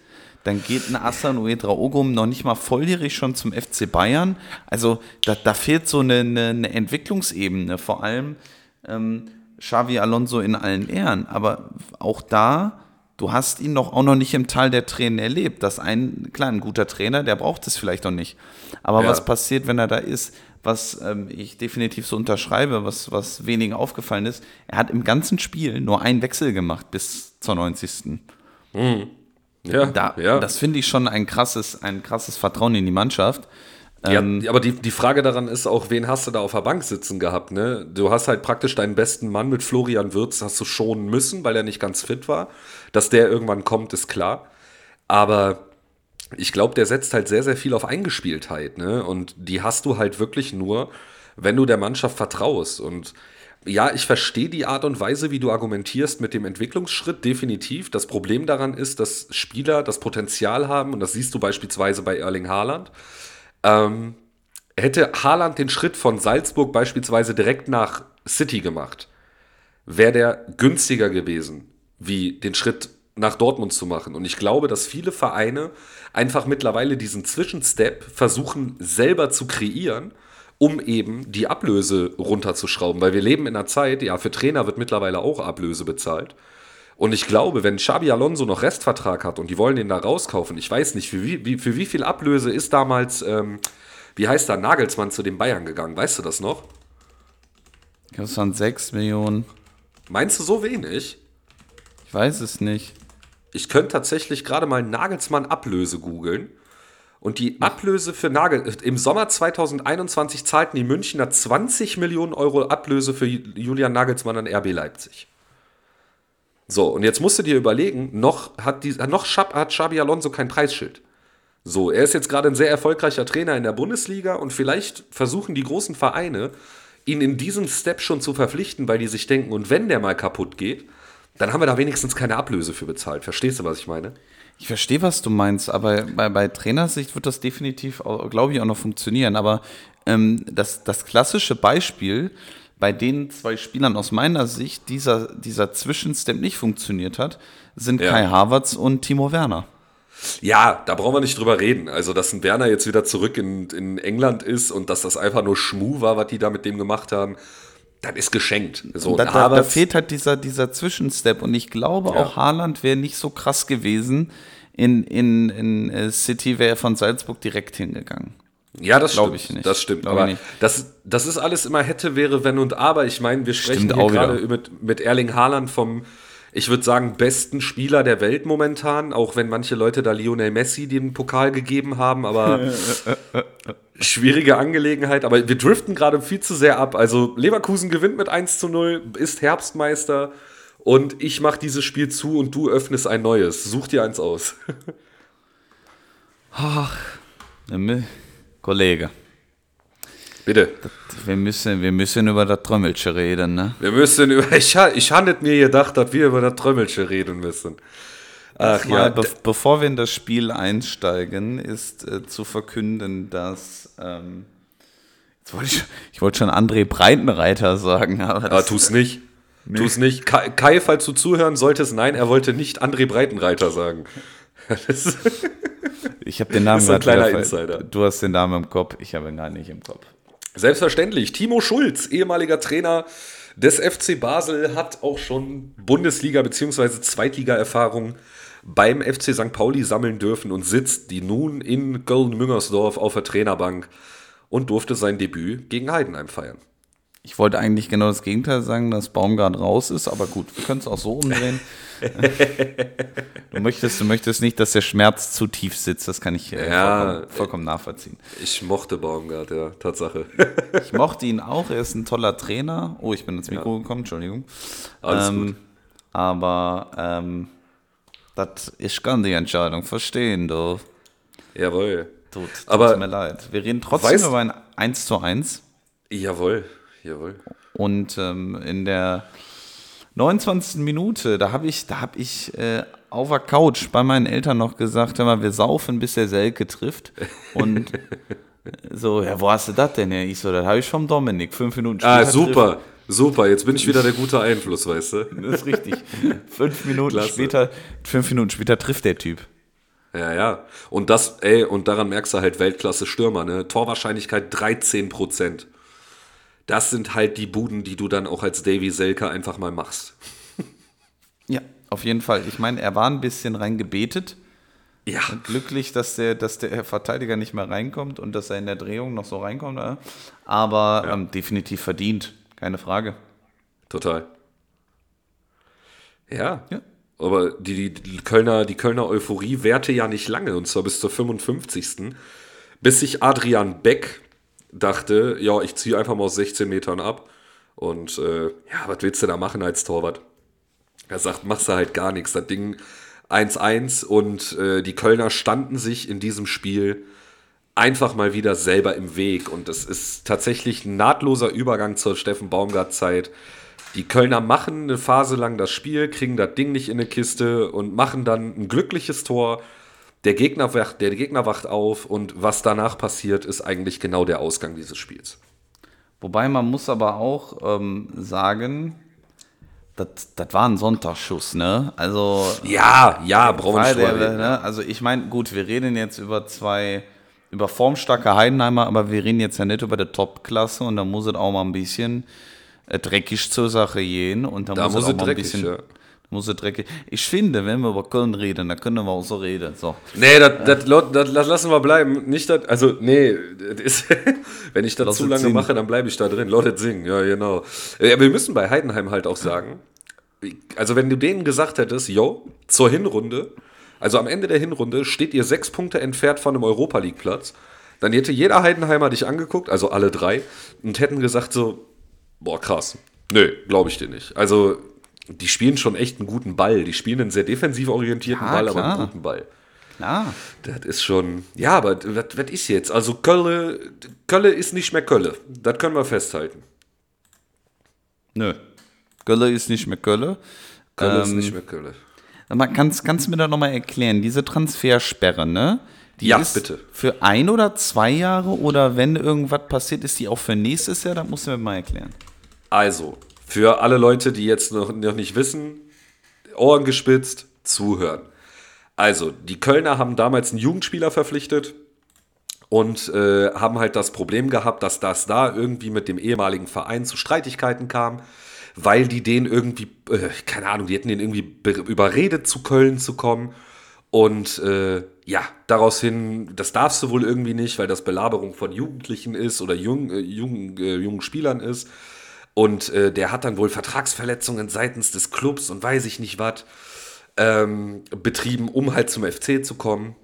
Dann geht ein Asan Uedraogo noch nicht mal volljährig schon zum FC Bayern. Also da, da fehlt so eine, eine, eine Entwicklungsebene. Vor allem, ähm, Xavi Alonso in allen Ehren, aber auch da, du hast ihn doch auch noch nicht im Tal der Tränen erlebt. dass ein, klar, ein guter Trainer, der braucht es vielleicht noch nicht. Aber ja. was passiert, wenn er da ist? Was ähm, ich definitiv so unterschreibe, was, was wenigen aufgefallen ist, er hat im ganzen Spiel nur einen Wechsel gemacht bis zur 90. Mhm. Ja, da, ja. Das finde ich schon ein krasses, ein krasses Vertrauen in die Mannschaft. Ähm, ja, aber die, die Frage daran ist auch, wen hast du da auf der Bank sitzen gehabt, ne? Du hast halt praktisch deinen besten Mann mit Florian Wirz hast du schonen müssen, weil er nicht ganz fit war. Dass der irgendwann kommt, ist klar. Aber ich glaube, der setzt halt sehr, sehr viel auf Eingespieltheit, ne? Und die hast du halt wirklich nur, wenn du der Mannschaft vertraust. Und ja, ich verstehe die Art und Weise, wie du argumentierst mit dem Entwicklungsschritt, definitiv. Das Problem daran ist, dass Spieler das Potenzial haben, und das siehst du beispielsweise bei Erling Haaland. Ähm, hätte Haaland den Schritt von Salzburg beispielsweise direkt nach City gemacht, wäre der günstiger gewesen, wie den Schritt nach Dortmund zu machen. Und ich glaube, dass viele Vereine einfach mittlerweile diesen Zwischenstep versuchen selber zu kreieren um eben die Ablöse runterzuschrauben. Weil wir leben in einer Zeit, ja, für Trainer wird mittlerweile auch Ablöse bezahlt. Und ich glaube, wenn Xabi Alonso noch Restvertrag hat und die wollen den da rauskaufen, ich weiß nicht, für wie, wie für wie viel Ablöse ist damals, ähm, wie heißt da, Nagelsmann zu den Bayern gegangen? Weißt du das noch? Das waren 6 Millionen. Meinst du so wenig? Ich weiß es nicht. Ich könnte tatsächlich gerade mal Nagelsmann Ablöse googeln. Und die Ablöse für Nagel, im Sommer 2021 zahlten die Münchner 20 Millionen Euro Ablöse für Julian Nagelsmann an RB Leipzig. So, und jetzt musst du dir überlegen, noch hat, die, noch hat Xabi Alonso kein Preisschild. So, er ist jetzt gerade ein sehr erfolgreicher Trainer in der Bundesliga und vielleicht versuchen die großen Vereine, ihn in diesem Step schon zu verpflichten, weil die sich denken, und wenn der mal kaputt geht, dann haben wir da wenigstens keine Ablöse für bezahlt. Verstehst du, was ich meine? Ich verstehe, was du meinst, aber bei, bei Trainersicht wird das definitiv, glaube ich, auch noch funktionieren. Aber ähm, das, das klassische Beispiel, bei den zwei Spielern aus meiner Sicht dieser, dieser Zwischenstep nicht funktioniert hat, sind ja. Kai Havertz und Timo Werner. Ja, da brauchen wir nicht drüber reden. Also, dass ein Werner jetzt wieder zurück in, in England ist und dass das einfach nur Schmu war, was die da mit dem gemacht haben, das ist geschenkt. So, da, da, da, fehlt halt dieser, dieser Zwischenstep. Und ich glaube, ja. auch Haaland wäre nicht so krass gewesen. In, in, in äh, City wäre er von Salzburg direkt hingegangen. Ja, das stimmt. Ich nicht. Das stimmt. Glaube aber das, das ist alles immer hätte, wäre, wenn und aber. Ich meine, wir sprechen hier gerade mit, mit Erling Haaland vom, ich würde sagen, besten Spieler der Welt momentan, auch wenn manche Leute da Lionel Messi den Pokal gegeben haben, aber schwierige Angelegenheit. Aber wir driften gerade viel zu sehr ab. Also Leverkusen gewinnt mit 1 zu 0, ist Herbstmeister und ich mache dieses Spiel zu und du öffnest ein neues. Such dir eins aus. Ach, Kollege. Bitte. Wir müssen, wir müssen über das Trömmelchen reden, ne? Wir müssen über. Ich, ich habe mir gedacht, dass wir über das Trömmelchen reden müssen. Ach ja. Be bevor wir in das Spiel einsteigen, ist äh, zu verkünden, dass. Ähm, wollte ich, ich wollte schon André Breitenreiter sagen, aber. aber tu's nicht. Nee. Tu's nicht. Kai, Kai, falls du zuhören solltest, nein, er wollte nicht André Breitenreiter sagen. Ich habe den Namen das ist ein kleiner Insider. Du hast den Namen im Kopf, ich habe ihn gar nicht im Kopf. Selbstverständlich. Timo Schulz, ehemaliger Trainer des FC Basel, hat auch schon Bundesliga- bzw. Zweitliga-Erfahrung beim FC St. Pauli sammeln dürfen und sitzt die nun in Köln-Müngersdorf auf der Trainerbank und durfte sein Debüt gegen Heidenheim feiern. Ich wollte eigentlich genau das Gegenteil sagen, dass Baumgart raus ist, aber gut, wir können es auch so umdrehen. du, möchtest, du möchtest nicht, dass der Schmerz zu tief sitzt, das kann ich äh, ja, vollkommen, vollkommen, nachvollziehen. Ich mochte Baumgart, ja, Tatsache. ich mochte ihn auch, er ist ein toller Trainer. Oh, ich bin ins Mikro ja. gekommen, Entschuldigung. Alles ähm, gut. Aber ähm, das, ich kann die Entscheidung verstehen, du. Jawohl. Tut, tut aber mir leid. Wir reden trotzdem weißt, über ein 1 zu 1. Jawohl, jawohl. Und ähm, in der 29. Minute, da habe ich, da hab ich äh, auf der Couch bei meinen Eltern noch gesagt, hör mal, wir saufen, bis der Selke trifft. Und so, ja, wo hast du das denn? Ja, ich so, das habe ich vom Dominik, fünf Minuten ah, später. Ah, super. Trifft. Super, jetzt bin ich wieder der gute Einfluss, weißt du? Das ist richtig. fünf Minuten später, fünf Minuten später trifft der Typ. Ja, ja. Und das, ey, und daran merkst du halt Weltklasse Stürmer, ne? Torwahrscheinlichkeit 13 Prozent das sind halt die Buden, die du dann auch als Davy Selke einfach mal machst. Ja, auf jeden Fall. Ich meine, er war ein bisschen reingebetet. Ja. Glücklich, dass der, dass der Verteidiger nicht mehr reinkommt und dass er in der Drehung noch so reinkommt. Aber ja. ähm, definitiv verdient, keine Frage. Total. Ja. ja. Aber die, die, Kölner, die Kölner Euphorie währte ja nicht lange, und zwar bis zur 55. bis sich Adrian Beck dachte, ja, ich ziehe einfach mal aus 16 Metern ab. Und äh, ja, was willst du da machen als Torwart? Er sagt, machst du halt gar nichts. Das Ding 1-1 und äh, die Kölner standen sich in diesem Spiel einfach mal wieder selber im Weg. Und es ist tatsächlich ein nahtloser Übergang zur Steffen Baumgart-Zeit. Die Kölner machen eine Phase lang das Spiel, kriegen das Ding nicht in eine Kiste und machen dann ein glückliches Tor. Der Gegner, wacht, der Gegner wacht auf und was danach passiert, ist eigentlich genau der Ausgang dieses Spiels. Wobei man muss aber auch ähm, sagen, das war ein Sonntagsschuss, ne? Also. Ja, ja, Braunschweig. Ne? Also ich meine, gut, wir reden jetzt über zwei, über formstarke Heidenheimer, aber wir reden jetzt ja nicht über die Top-Klasse und da muss es auch mal ein bisschen äh, dreckig zur Sache gehen und da, da muss, muss es auch mal ein bisschen. Ja. Muss es dreckig. Ich finde, wenn wir über Köln reden, dann können wir auch so reden. So. Nee, das, lassen wir bleiben. Nicht das, also, nee, ist, wenn ich das zu lange singen. mache, dann bleibe ich da drin. Leute singen, ja, genau. Ja, wir müssen bei Heidenheim halt auch sagen, also wenn du denen gesagt hättest, yo, zur Hinrunde, also am Ende der Hinrunde steht ihr sechs Punkte entfernt von einem Europa League Platz, dann hätte jeder Heidenheimer dich angeguckt, also alle drei, und hätten gesagt so, boah, krass. Nö, glaube ich dir nicht. Also, die spielen schon echt einen guten Ball. Die spielen einen sehr defensiv orientierten ja, Ball, klar. aber einen guten Ball. Klar. Das ist schon. Ja, aber was, ist jetzt? Also, Kölle, Kölle ist nicht mehr Kölle. Das können wir festhalten. Nö. Kölle ist nicht mehr Kölle. Kölle ähm, ist nicht mehr Kölle. Aber kannst, kannst du mir da nochmal erklären, diese Transfersperre, ne? Die ja, ist bitte. Für ein oder zwei Jahre oder wenn irgendwas passiert, ist die auch für nächstes Jahr? Das musst du mir mal erklären. Also, für alle Leute, die jetzt noch, noch nicht wissen, Ohren gespitzt, zuhören. Also, die Kölner haben damals einen Jugendspieler verpflichtet und äh, haben halt das Problem gehabt, dass das da irgendwie mit dem ehemaligen Verein zu Streitigkeiten kam, weil die den irgendwie, äh, keine Ahnung, die hätten den irgendwie überredet, zu Köln zu kommen. Und äh, ja, daraus hin, das darfst du wohl irgendwie nicht, weil das Belaberung von Jugendlichen ist oder jung, äh, jung, äh, jungen Spielern ist. Und äh, der hat dann wohl Vertragsverletzungen seitens des Clubs und weiß ich nicht was ähm, betrieben, um halt zum FC zu kommen.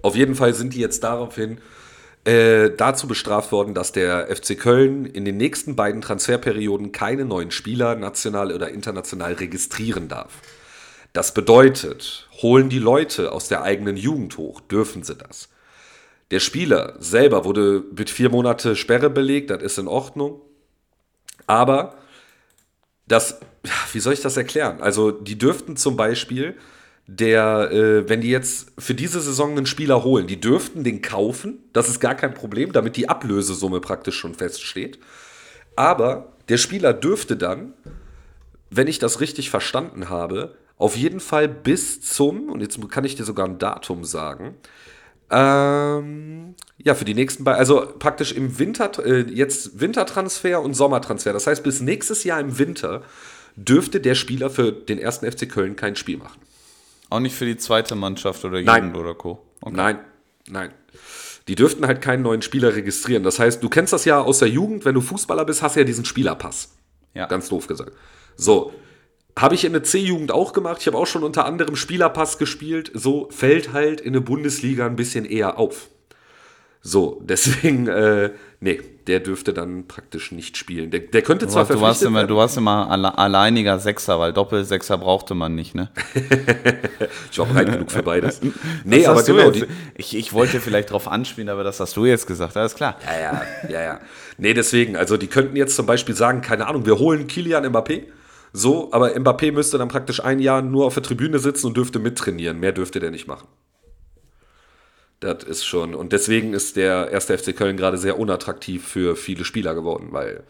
Auf jeden Fall sind die jetzt daraufhin äh, dazu bestraft worden, dass der FC Köln in den nächsten beiden Transferperioden keine neuen Spieler national oder international registrieren darf. Das bedeutet, holen die Leute aus der eigenen Jugend hoch, dürfen sie das. Der Spieler selber wurde mit vier Monate Sperre belegt, das ist in Ordnung. Aber das, wie soll ich das erklären? Also, die dürften zum Beispiel, der, äh, wenn die jetzt für diese Saison einen Spieler holen, die dürften den kaufen, das ist gar kein Problem, damit die Ablösesumme praktisch schon feststeht. Aber der Spieler dürfte dann, wenn ich das richtig verstanden habe, auf jeden Fall bis zum, und jetzt kann ich dir sogar ein Datum sagen, ähm, ja, für die nächsten beiden, also praktisch im Winter, äh, jetzt Wintertransfer und Sommertransfer. Das heißt, bis nächstes Jahr im Winter dürfte der Spieler für den ersten FC Köln kein Spiel machen. Auch nicht für die zweite Mannschaft oder Jugend nein. oder Co. Okay. Nein, nein. Die dürften halt keinen neuen Spieler registrieren. Das heißt, du kennst das ja aus der Jugend, wenn du Fußballer bist, hast du ja diesen Spielerpass. Ja. Ganz doof gesagt. So, habe ich in der C-Jugend auch gemacht. Ich habe auch schon unter anderem Spielerpass gespielt. So fällt halt in der Bundesliga ein bisschen eher auf. So, deswegen, äh, nee, der dürfte dann praktisch nicht spielen. Der, der könnte zwar du du warst immer, Du warst immer alle, alleiniger Sechser, weil Doppelsechser brauchte man nicht, ne? ich war breit genug für beides. Nee, aber genau. ich, ich wollte vielleicht drauf anspielen, aber das hast du jetzt gesagt, alles klar. Ja, ja, ja, ja. Nee, deswegen, also die könnten jetzt zum Beispiel sagen, keine Ahnung, wir holen Kilian Mbappé so, aber Mbappé müsste dann praktisch ein Jahr nur auf der Tribüne sitzen und dürfte mittrainieren. Mehr dürfte der nicht machen. Das ist schon. Und deswegen ist der erste FC Köln gerade sehr unattraktiv für viele Spieler geworden, weil,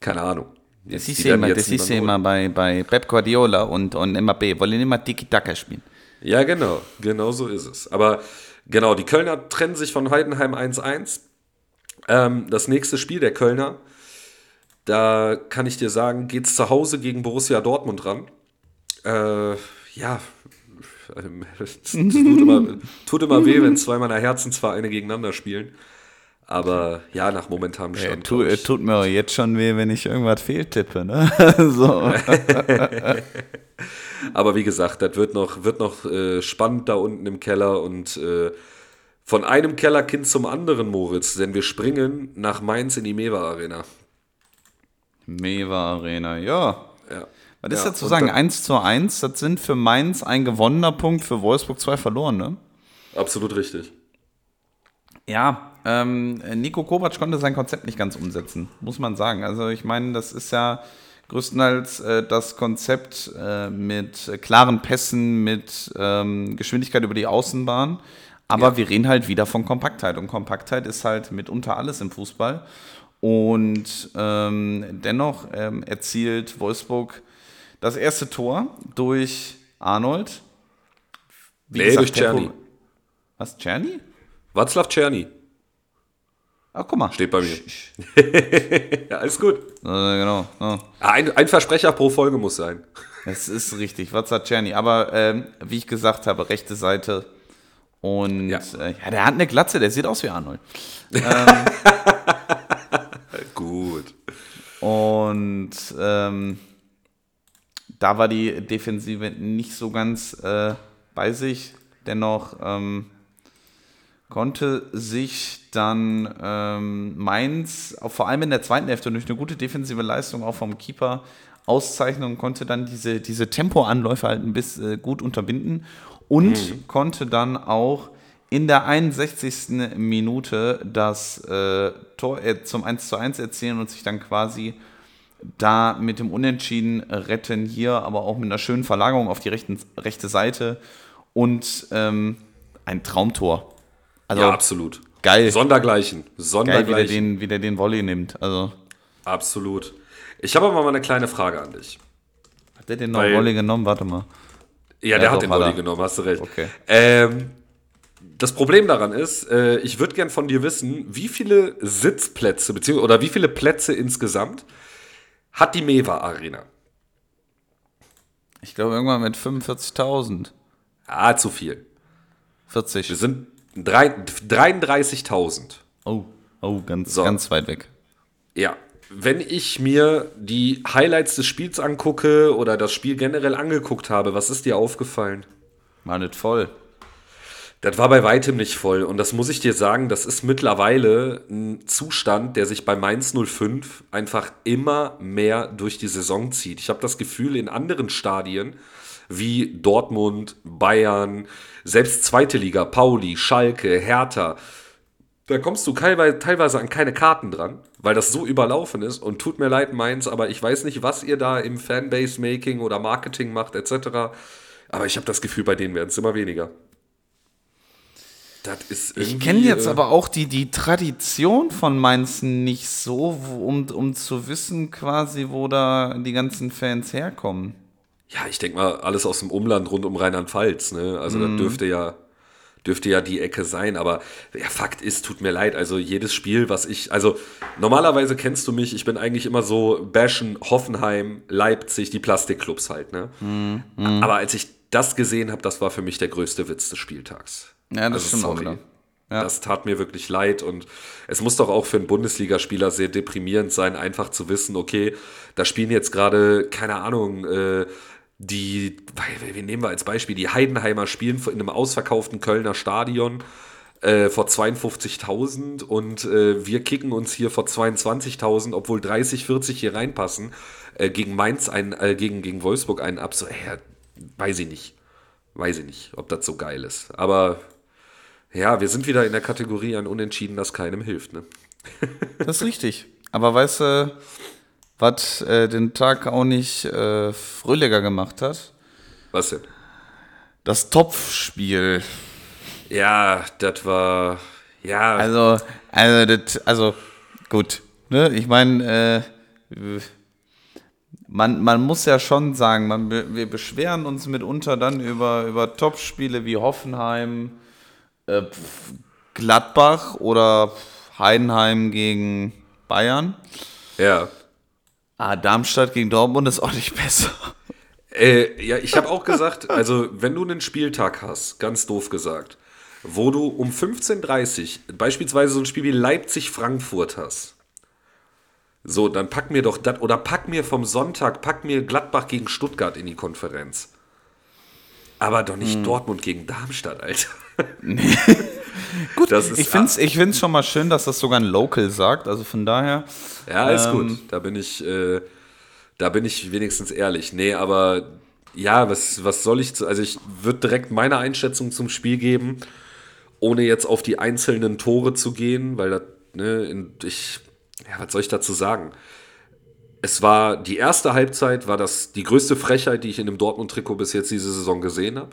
keine Ahnung. Das ist ja immer, das ist immer bei, bei Pep Guardiola und, und Mbappé, wollen immer Tiki-Taka spielen. Ja, genau. Genau so ist es. Aber genau, die Kölner trennen sich von Heidenheim 1-1. Ähm, das nächste Spiel der Kölner da kann ich dir sagen, geht es zu Hause gegen Borussia Dortmund ran. Äh, ja, es tut immer, tut immer weh, wenn zwei meiner Herzensvereine gegeneinander spielen. Aber ja, nach momentanem Stand. Ja, tu, tut mir jetzt schon weh, wenn ich irgendwas fehltippe, ne? so. Aber wie gesagt, das wird noch, wird noch äh, spannend da unten im Keller und äh, Von einem Kellerkind zum anderen, Moritz, denn wir springen nach Mainz in die Mewa Arena. Mewa Arena, ja. Ja. Was ist Ja, und sagen? dann- 1 zu 1, das sind für Mainz ein gewonnener Punkt, für Wolfsburg zwei verloren, ne? Absolut richtig. Ja, ähm, Nico Kovac konnte sein Konzept nicht ganz umsetzen, muss man sagen. Also ich meine, das ist ja größtenteils äh, das Konzept äh, mit klaren Pässen, mit ähm, Geschwindigkeit über die Außenbahn. Aber Ja. wir reden halt wieder von Kompaktheit. Und Kompaktheit ist halt mitunter alles im Fußball. Und ähm, dennoch ähm, erzielt Wolfsburg das erste Tor durch Arnold. Wie Nee, durch Tempo- Czerny. Was, Czerny? Václav Czerny. Ach, guck mal. Steht bei mir. Ja, alles gut. Äh, genau. Ja. Ein, ein Versprecher pro Folge muss sein. Es ist richtig, hat Czerny? Aber ähm, wie ich gesagt habe, rechte Seite. Und Ja. Äh, ja, der hat eine Glatze, der sieht aus wie Arnold. Gut. Und ähm, da war die Defensive nicht so ganz äh, bei sich. Dennoch ähm, konnte sich dann ähm, Mainz, vor allem in der zweiten Hälfte, durch eine gute defensive Leistung auch vom Keeper auszeichnen und konnte dann diese, diese Tempoanläufe halt ein bisschen äh, gut unterbinden und konnte dann auch in der 61. Minute das äh, Tor äh, zum 1 zu 1 erzielen und sich dann quasi da mit dem Unentschieden retten hier, aber auch mit einer schönen Verlagerung auf die rechten, rechte Seite und ähm, ein Traumtor. Also ja, absolut. geil, Sondergleichen. geil, wie der, Sondergleichen. den, wie der den Volley nimmt. Also Absolut. Ich habe aber mal eine kleine Frage an dich. hat der den noch Volley genommen? Warte mal. Ja, der doch, hat den Volley genommen, hast du recht. Okay. Ähm, das Problem daran ist, äh, ich würde gern von dir wissen, wie viele Sitzplätze beziehungsweise oder wie viele Plätze insgesamt hat die Mewa Arena? Ich glaube irgendwann mit 45.000. Ah, zu viel. 40. Wir sind drei- 33.000. Oh, oh, ganz, So. ganz weit weg. Ja, wenn ich mir die Highlights des Spiels angucke oder das Spiel generell angeguckt habe, was ist dir aufgefallen? War nicht voll. Das war bei weitem nicht voll. Und das muss ich dir sagen, das ist mittlerweile ein Zustand, der sich bei Mainz 05 einfach immer mehr durch die Saison zieht. Ich habe das Gefühl, in anderen Stadien wie Dortmund, Bayern, selbst zweite Liga, Pauli, Schalke, Hertha, da kommst du teilweise, an keine Karten dran, weil das so überlaufen ist. Und tut mir leid, Mainz, aber ich weiß nicht, was ihr da im Fanbase-Making oder Marketing macht, etc. Aber ich habe das Gefühl, bei denen werden es immer weniger. Das ist Ich kenne jetzt äh, aber auch die, die Tradition von Mainz nicht so, um, um zu wissen quasi, wo da die ganzen Fans herkommen. Ja, ich denke mal, alles aus dem Umland rund um Rheinland-Pfalz. Ne? Also Mhm. da dürfte ja, dürfte ja die Ecke sein. Aber ja, Fakt ist, tut mir leid. Also jedes Spiel, was ich, also normalerweise kennst du mich, ich bin eigentlich immer so Bashen, Hoffenheim, Leipzig, die Plastikclubs halt. Ne? Mhm. Aber als ich das gesehen habe, das war für mich der größte Witz des Spieltags. Ja, das Also stimmt auch sorry. wieder. Ja. Das tat mir wirklich leid und es muss doch auch für einen Bundesligaspieler sehr deprimierend sein, einfach zu wissen, okay, da spielen jetzt gerade, keine Ahnung, äh, die, wir nehmen wir als Beispiel, die Heidenheimer spielen in einem ausverkauften Kölner Stadion äh, vor 52.000 und äh, wir kicken uns hier vor 22.000, obwohl 30, 40 hier reinpassen, äh, gegen Mainz, einen, äh, gegen, gegen Wolfsburg einen ab. So, weiß ich nicht. Weiß ich nicht, ob das so geil ist. Aber ja, wir sind wieder in der Kategorie ein Unentschieden, das keinem hilft. Ne? Das ist richtig. Aber weißt du, was äh, den Tag auch nicht äh, fröhlicher gemacht hat? Was denn? Das Topfspiel. Ja, das war. Ja, Also, also, das, also gut. Ne? Ich meine, äh, man, man muss ja schon sagen, man, wir beschweren uns mitunter dann über, über Topspiele wie Hoffenheim, äh, Gladbach oder Heidenheim gegen Bayern. ja. Ah, Darmstadt gegen Dortmund ist auch nicht besser. Äh, ja, ich habe auch gesagt, also wenn du einen Spieltag hast, ganz doof gesagt, wo du um 15.30 Uhr beispielsweise so ein Spiel wie Leipzig-Frankfurt hast, so, dann pack mir doch das, oder pack mir vom Sonntag, pack mir Gladbach gegen Stuttgart in die Konferenz. Aber doch nicht Dortmund gegen Darmstadt, Alter. Gut, ich finde es ich find's schon mal schön, dass das sogar ein Local sagt. Also von daher. Ja, ist ähm, gut. Da bin ich, äh, da bin ich wenigstens ehrlich. Nee, aber ja, was, was soll ich zu. Also ich würde direkt meine Einschätzung zum Spiel geben, ohne jetzt auf die einzelnen Tore zu gehen, weil das, ne, in, ich, ja, was soll ich dazu sagen? Es war die erste Halbzeit, war das die größte Frechheit, die ich in dem Dortmund-Trikot bis jetzt diese Saison gesehen habe.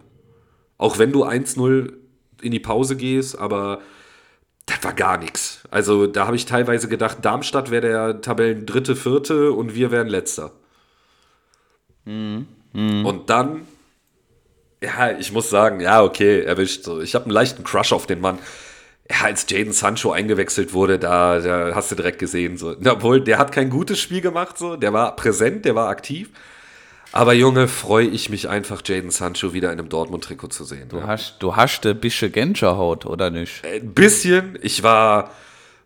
Auch wenn du 1-0 in die Pause gehst, aber das war gar nichts. Also da habe ich teilweise gedacht, Darmstadt wäre der Tabellen dritte, vierte und wir wären letzter. Mhm. Mhm. Und dann, ja, ich muss sagen, ja, okay, erwischt. Ich habe einen leichten Crush auf den Mann. Ja, als Jaden Sancho eingewechselt wurde, da, da hast du direkt gesehen. So. Obwohl, der hat kein gutes Spiel gemacht, so. der war präsent, der war aktiv. Aber Junge, freue ich mich einfach, Jaden Sancho wieder in einem Dortmund-Trikot zu sehen. Du ja. hast, du hast ein bisschen Genscherhaut, oder nicht? Ein bisschen. Ich war,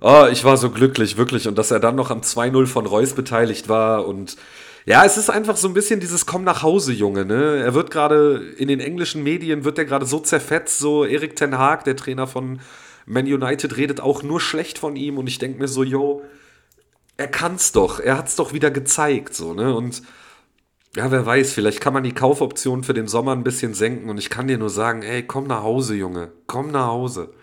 oh, ich war so glücklich, wirklich. Und dass er dann noch am 2-0 von Reus beteiligt war und ja, es ist einfach so ein bisschen dieses Komm nach Hause, Junge. Ne? Er wird gerade in den englischen Medien wird er gerade so zerfetzt, so Erik Ten Haag, der Trainer von Man United, redet auch nur schlecht von ihm und ich denke mir so, yo, er kann's doch, er hat's doch wieder gezeigt, so ne und ja, wer weiß, vielleicht kann man die Kaufoption für den Sommer ein bisschen senken und ich kann dir nur sagen, ey, komm nach Hause, Junge, komm nach Hause.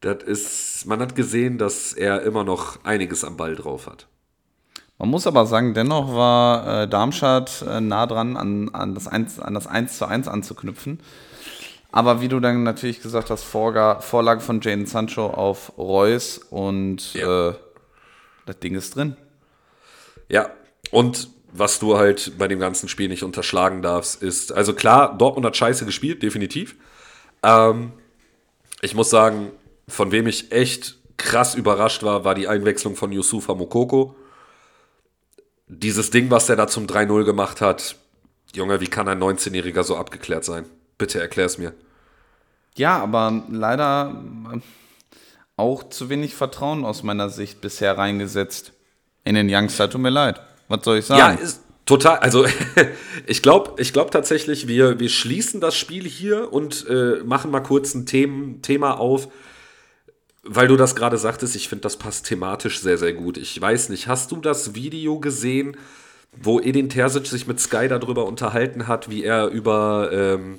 Das ist, man hat gesehen, dass er immer noch einiges am Ball drauf hat. Man muss aber sagen, dennoch war äh, Darmstadt äh, nah dran, an, an, das 1, an das 1 zu 1 anzuknüpfen. Aber wie du dann natürlich gesagt hast, Vorga Vorlage von Jane Sancho auf Reus und ja. äh, das Ding ist drin. Ja, und was du halt bei dem ganzen Spiel nicht unterschlagen darfst, ist, also klar, Dortmund hat scheiße gespielt, definitiv. Ähm, ich muss sagen, von wem ich echt krass überrascht war, war die Einwechslung von Yusufa Mokoko dieses Ding, was der da zum 3-0 gemacht hat, Junge, wie kann ein 19-Jähriger so abgeklärt sein? Bitte erklär es mir. Ja, aber leider äh, auch zu wenig Vertrauen aus meiner Sicht bisher reingesetzt in den Youngster. Tut mir leid. Was soll ich sagen? Ja, ist total. Also, ich glaube ich glaub tatsächlich, wir, wir schließen das Spiel hier und äh, machen mal kurz ein Themen, Thema auf, weil du das gerade sagtest, ich finde, das passt thematisch sehr, sehr gut. Ich weiß nicht, hast du das Video gesehen, wo Edin Terzic sich mit Sky darüber unterhalten hat, wie er über, ähm,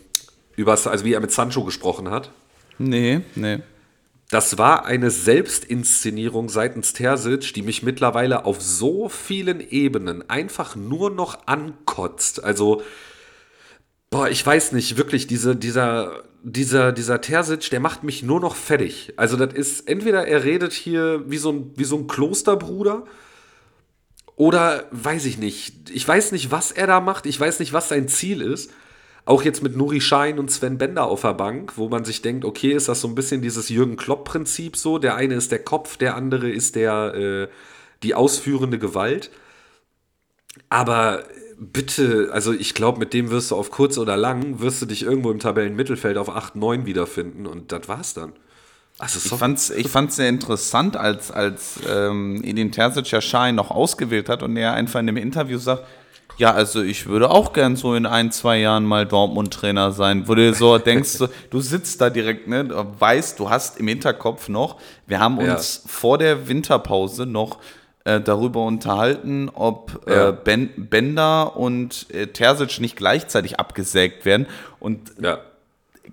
über also wie er mit Sancho gesprochen hat? Nee, nee. Das war eine Selbstinszenierung seitens Terzic, die mich mittlerweile auf so vielen Ebenen einfach nur noch ankotzt. Also, boah, ich weiß nicht, wirklich, diese, dieser, dieser, dieser Terzic, der macht mich nur noch fertig. Also, das ist, entweder er redet hier wie so ein, wie so ein Klosterbruder, oder weiß ich nicht. Ich weiß nicht, was er da macht. Ich weiß nicht, was sein Ziel ist. Auch jetzt mit Nuri Schein und Sven Bender auf der Bank, wo man sich denkt, okay, ist das so ein bisschen dieses Jürgen Klopp-Prinzip so? Der eine ist der Kopf, der andere ist der, äh, die ausführende Gewalt. Aber bitte, also ich glaube, mit dem wirst du auf kurz oder lang, wirst du dich irgendwo im Tabellenmittelfeld auf 8, 9 wiederfinden und das war's dann. Also ich fand es ich fand's sehr interessant, als, als ähm, Edin Terzic ja Schein noch ausgewählt hat und er einfach in dem Interview sagt, ja, also ich würde auch gern so in ein, zwei Jahren mal Dortmund-Trainer sein, wo du so denkst, du sitzt da direkt, ne, weißt, du hast im Hinterkopf noch, wir haben uns ja. vor der Winterpause noch äh, darüber unterhalten, ob äh, ja. äh, ben, Bender und äh, Terzic nicht gleichzeitig abgesägt werden. Und ja.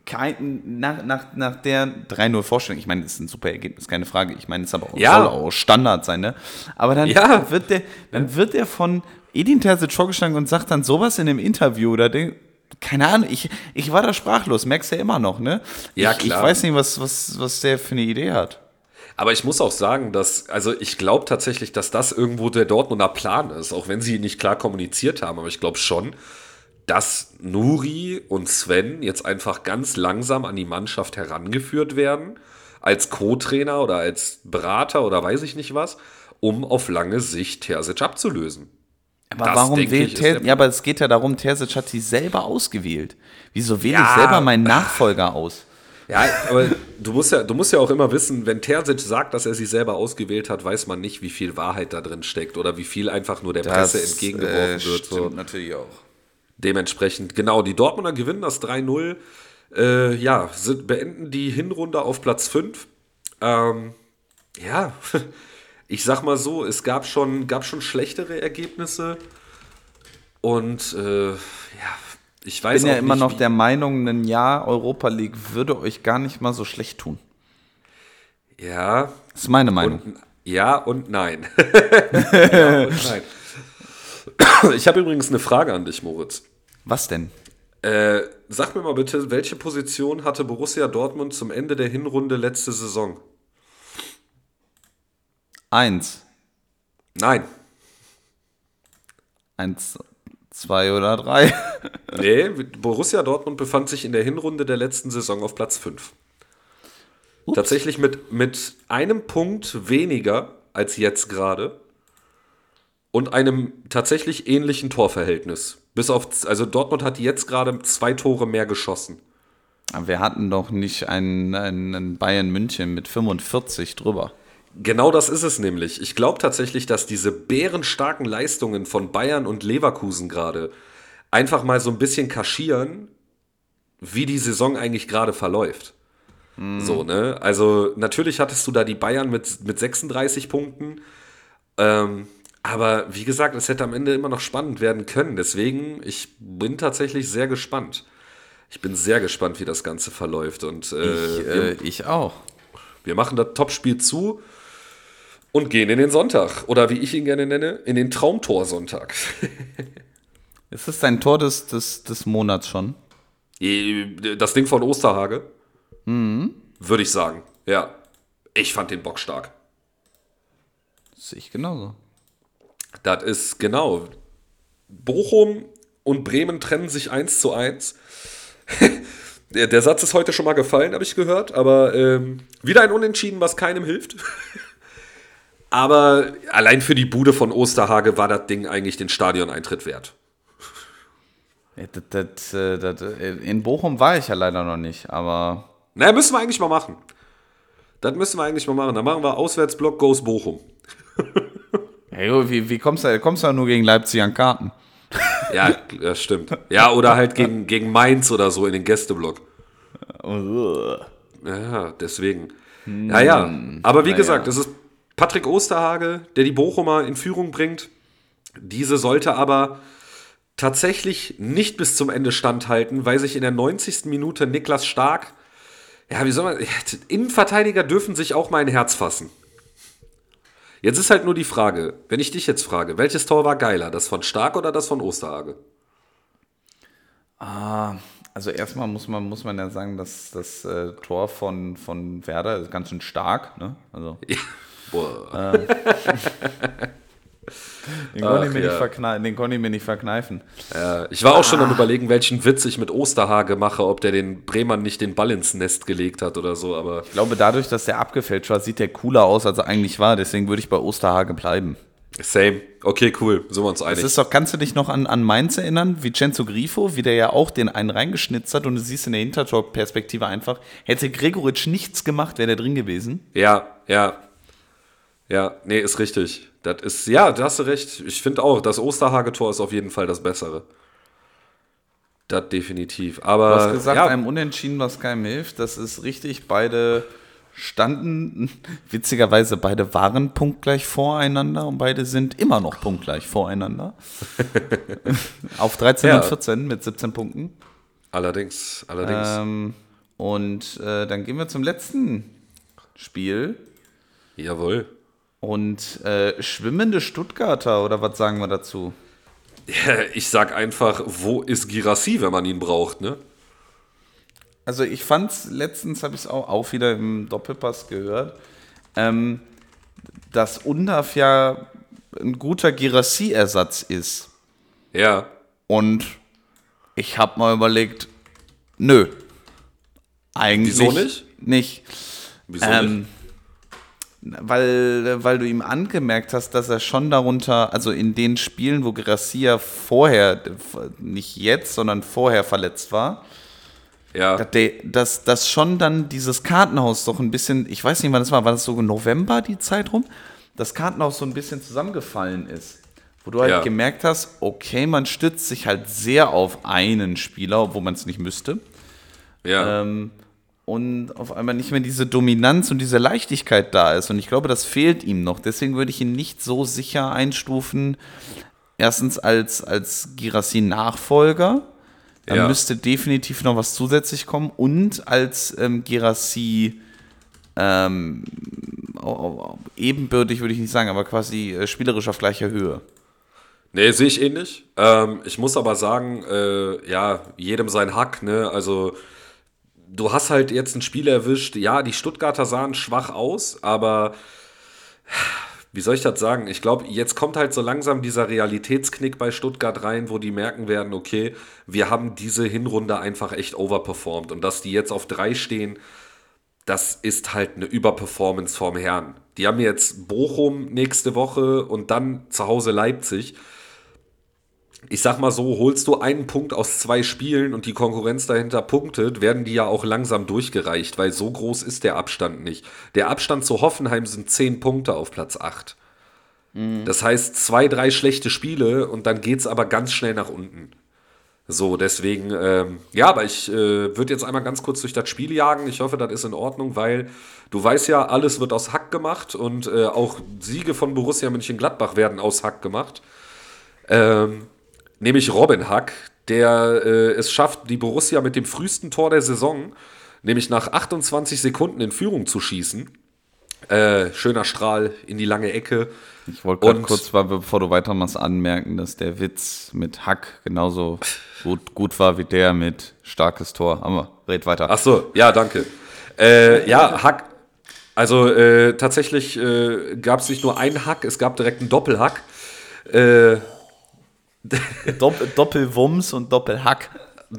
kein, nach, nach, nach der 3-0 Vorstellung, ich meine, das ist ein super Ergebnis, keine Frage. Ich meine, es aber auch, ja. soll auch Standard sein, ne? Aber dann wird der, dann wird der von Edin Terzic vorgeschlagen und sagt dann sowas in dem Interview oder den, keine Ahnung, ich, ich war da sprachlos, merkst du ja immer noch, ne? Ja, ich, klar. Ich weiß nicht, was, was, was der für eine Idee hat. Aber ich muss auch sagen, dass, also ich glaube tatsächlich, dass das irgendwo der Dortmunder Plan ist, auch wenn sie nicht klar kommuniziert haben. Aber ich glaube schon, dass Nuri und Sven jetzt einfach ganz langsam an die Mannschaft herangeführt werden, als Co-Trainer oder als Berater oder weiß ich nicht was, um auf lange Sicht Terzic abzulösen. Aber das, warum wählt Terzic? Ja, aber es geht ja darum, Terzic hat sie selber ausgewählt. Wieso wähle ja, ich selber meinen Nachfolger aus? Ja, aber du musst ja, du musst ja auch immer wissen, wenn Terzic sagt, dass er sie selber ausgewählt hat, weiß man nicht, wie viel Wahrheit da drin steckt oder wie viel einfach nur der das, Presse entgegengeworfen äh, wird. Stimmt so. natürlich auch. Dementsprechend, genau, die Dortmunder gewinnen das 3-0. Äh, ja, sind, beenden die Hinrunde auf Platz 5. Ähm, ja, ich sag mal so, es gab schon, gab schon schlechtere Ergebnisse. Und äh, ja, ich weiß Ich bin ja immer nicht, noch der Meinung, ein Jahr Europa League würde euch gar nicht mal so schlecht tun. Ja, Das ist meine Meinung. und, ja und nein. ja und nein. Ich habe übrigens eine Frage an dich, Moritz. Was denn? Äh, sag mir mal bitte, welche Position hatte Borussia Dortmund zum Ende der Hinrunde letzte Saison? Eins. Nein. Eins, zwei oder drei. Nee, Borussia Dortmund befand sich in der Hinrunde der letzten Saison auf Platz 5. Tatsächlich mit, mit einem Punkt weniger als jetzt gerade und einem tatsächlich ähnlichen Torverhältnis. Bis auf, also Dortmund hat jetzt gerade zwei Tore mehr geschossen. Wir hatten doch nicht einen, einen Bayern München mit 45 drüber. Genau das ist es nämlich. Ich glaube tatsächlich, dass diese bärenstarken Leistungen von Bayern und Leverkusen gerade einfach mal so ein bisschen kaschieren, wie die Saison eigentlich gerade verläuft. So, ne? Also, natürlich hattest du da die Bayern mit, mit 36 Punkten. Ähm, aber wie gesagt, es hätte am Ende immer noch spannend werden können. Deswegen, ich bin tatsächlich sehr gespannt. Ich bin sehr gespannt, wie das Ganze verläuft. Und äh, Ich, wir, äh, ich auch. wir machen das Topspiel zu und gehen in den Sonntag. Oder wie ich ihn gerne nenne, in den Traumtorsonntag. Ist das dein Tor des, des, des Monats schon? Das Ding von Osterhage? Würde ich sagen. Ja. Ich fand den Bock stark. Das sehe ich genauso. Das ist genau. Bochum und Bremen trennen sich eins zu eins. der, der Satz ist heute schon mal gefallen, habe ich gehört, aber ähm, wieder ein Unentschieden, was keinem hilft. aber allein für die Bude von Osterhage war das Ding eigentlich den Stadioneintritt wert. Das, das, äh, das, äh, in Bochum war ich ja leider noch nicht, aber Naja, müssen wir eigentlich mal machen. Das müssen wir eigentlich mal machen. Dann machen wir Auswärtsblock Goes Bochum. hey, wie, wie kommst du, kommst du ja nur gegen Leipzig an Karten? Ja, das stimmt. Ja, oder halt gegen, gegen Mainz oder so in den Gästeblock. Ja, deswegen. Ja, ja. Aber wie naja. gesagt, es ist Patrick Osterhage, der die Bochumer in Führung bringt. Diese sollte aber tatsächlich nicht bis zum Ende standhalten, weil sich in der 90. Minute Niklas Stark, ja, wie soll man, Innenverteidiger dürfen sich auch mal ein Herz fassen. Jetzt ist halt nur die Frage, wenn ich dich jetzt frage, welches Tor war geiler, das von Stark oder das von Osterhage? Also erstmal muss man, muss man ja sagen, dass das äh, Tor von, von Werder ist ganz schön stark. Ne? Also, Boah. den, konnte ich Ach, mir ja. nicht verkneifen, den konnte ich mir nicht verkneifen. Ja, ich war auch schon am überlegen, welchen Witz ich mit Osterhage mache, ob der den Bremern nicht den Ball ins Nest gelegt hat oder so, aber Ich glaube, dadurch, dass der abgefälscht war, sieht der cooler aus, als er eigentlich war. Deswegen würde ich bei Osterhage bleiben. same. Okay, cool, sind wir uns Das einig. ist doch, kannst du dich noch an, an Mainz erinnern, Vincenzo Grifo, wie der ja auch den einen reingeschnitzt hat und du siehst in der Hintertor-Perspektive einfach, hätte Gregoritsch nichts gemacht, wäre der drin gewesen. Ja, ja. Ja, nee, ist richtig. Das ist, ja, da hast du recht. Ich finde auch, das Osterhage-Tor ist auf jeden Fall das Bessere. Das definitiv. Aber Du hast gesagt, ja, einem Unentschieden, was keinem hilft. Das ist richtig. Beide standen, witzigerweise, beide waren punktgleich voreinander und beide sind immer noch punktgleich voreinander. Auf 13 Ja. und 14 mit 17 Punkten. allerdings, allerdings. Ähm, und äh, dann gehen wir zum letzten Spiel. Jawohl. Und äh, schwimmende Stuttgarter, oder was sagen wir dazu? Ja, ich sag einfach, wo ist Girassi, wenn man ihn braucht, ne? Also ich fand's, letztens habe ich es auch, auch wieder im Doppelpass gehört, ähm, dass Undaf ja ein guter Girassi-Ersatz ist. Ja. Und ich habe mal überlegt, nö. Eigentlich Wieso nicht? Nicht. Wieso nicht? Weil, weil du ihm angemerkt hast, dass er schon darunter, also in den Spielen, wo Gracia vorher, nicht jetzt, sondern vorher verletzt war, Ja. dass, dass schon dann dieses Kartenhaus doch ein bisschen, ich weiß nicht, wann das war, war das so November die Zeit rum, das Kartenhaus so ein bisschen zusammengefallen ist. Wo du halt Ja. gemerkt hast, okay, man stützt sich halt sehr auf einen Spieler, obwohl man es nicht müsste. Ja. Ähm, und auf einmal nicht mehr diese Dominanz und diese Leichtigkeit da ist. Und ich glaube, das fehlt ihm noch. Deswegen würde ich ihn nicht so sicher einstufen. Erstens als, als Girassi-Nachfolger. Da Ja. müsste definitiv noch was zusätzlich kommen. Und als ähm, Girassi ähm, ebenbürtig würde ich nicht sagen, aber quasi äh, spielerisch auf gleicher Höhe. Nee, sehe ich ähnlich. Ähm, ich muss aber sagen, äh, ja, jedem sein Hack, ne? Also, du hast halt jetzt ein Spiel erwischt. Ja, die Stuttgarter sahen schwach aus, aber wie soll ich das sagen? Ich glaube, jetzt kommt halt so langsam dieser Realitätsknick bei Stuttgart rein, wo die merken werden, okay, wir haben diese Hinrunde einfach echt overperformed und dass die jetzt auf drei stehen, das ist halt eine Überperformance vom Herrn. Die haben jetzt Bochum nächste Woche und dann zu Hause Leipzig. Ich sag mal so, holst du einen Punkt aus zwei Spielen und die Konkurrenz dahinter punktet, werden die ja auch langsam durchgereicht, weil so groß ist der Abstand nicht. Der Abstand zu Hoffenheim sind zehn Punkte auf Platz 8. Das heißt, zwei, drei schlechte Spiele und dann geht's aber ganz schnell nach unten. So, deswegen, ähm, ja, aber ich äh, würde jetzt einmal ganz kurz durch das Spiel jagen. Ich hoffe, das ist in Ordnung, weil du weißt ja, alles wird aus Hack gemacht und äh, auch Siege von Borussia Mönchengladbach werden aus Hack gemacht. Ähm, nämlich Robin Hack, der äh, es schafft, die Borussia mit dem frühesten Tor der Saison, nämlich nach 28 Sekunden in Führung zu schießen. Äh, schöner Strahl in die lange Ecke. Ich wollte gerade kurz, mal, bevor du weitermachst, anmerken, dass der Witz mit Hack genauso gut, gut war wie der mit starkes Tor. Aber red weiter. Ach so, ja, danke. Äh, ja, Hack. Also äh, tatsächlich äh, gab es nicht nur einen Hack, es gab direkt einen Doppelhack. Doppel, Doppelwumms und Doppelhack.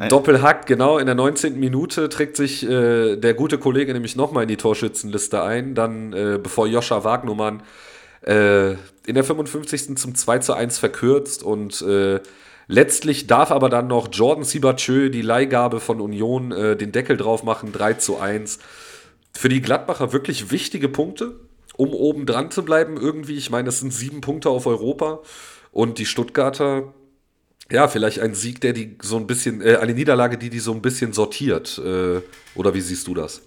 Doppelhack, genau, in der 19. Minute trägt sich äh, der gute Kollege nämlich nochmal in die Torschützenliste ein, dann äh, bevor Joscha Wagnumann äh, in der 55. zum 2 zu 1 verkürzt und äh, letztlich darf aber dann noch Jordan Sibachö die Leihgabe von Union äh, den Deckel drauf machen, 3 zu 1. Für die Gladbacher wirklich wichtige Punkte, um oben dran zu bleiben irgendwie. Ich meine, es sind sieben Punkte auf Europa und die Stuttgarter ja, vielleicht ein Sieg, der die so ein bisschen, äh, eine Niederlage, die die so ein bisschen sortiert. Äh, oder wie siehst du das?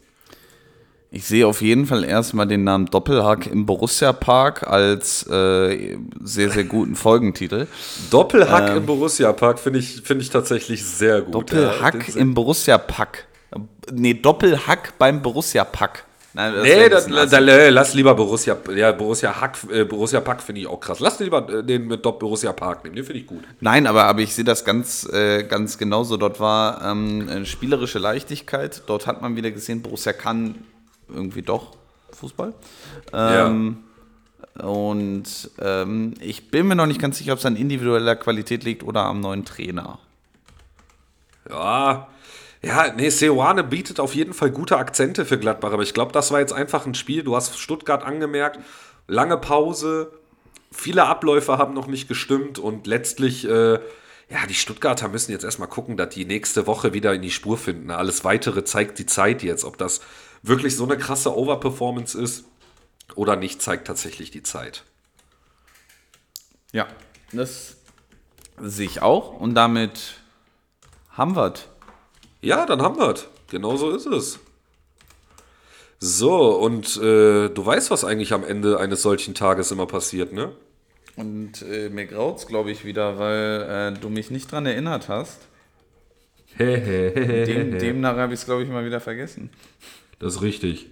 Ich sehe auf jeden Fall erstmal den Namen Doppelhack im Borussia Park als äh, sehr, sehr guten Folgentitel. Doppelhack Ähm. im Borussia Park finde ich, finde ich tatsächlich sehr gut. Doppelhack ja. im Borussia Pack. Nee, Doppelhack beim Borussia Pack. Nein, Nee, wär ein da, bisschen da, assi. da, lass lieber Borussia, ja, Borussia Hack, äh, Borussia Pack finde ich auch krass. Lass lieber äh, den mit Dopp Borussia Park nehmen, den finde ich gut. Nein, aber, aber ich sehe das ganz, äh, ganz genauso. Dort war ähm, spielerische Leichtigkeit. Dort hat man wieder gesehen, Borussia kann irgendwie doch Fußball. Ähm, Und ähm, ich bin mir noch nicht ganz sicher, ob es an individueller Qualität liegt oder am neuen Trainer. Ja, ja, nee, Seoane bietet auf jeden Fall gute Akzente für Gladbach, aber ich glaube, das war jetzt einfach ein Spiel. Du hast Stuttgart angemerkt, lange Pause, viele Abläufe haben noch nicht gestimmt und letztlich, äh, ja, die Stuttgarter müssen jetzt erstmal gucken, dass die nächste Woche wieder in die Spur finden. Alles weitere zeigt die Zeit jetzt. Ob das wirklich so eine krasse Overperformance ist oder nicht, zeigt tatsächlich die Zeit. Ja, das sehe ich auch. Und damit haben wir es. Ja, dann haben wir es. Genau so ist es. So, und äh, du weißt, was eigentlich am Ende eines solchen Tages immer passiert, ne? Und äh, mir graut's, glaube ich, wieder, weil äh, du mich nicht dran erinnert hast. Dem, demnach habe ich es, glaube ich, mal wieder vergessen. Das ist richtig.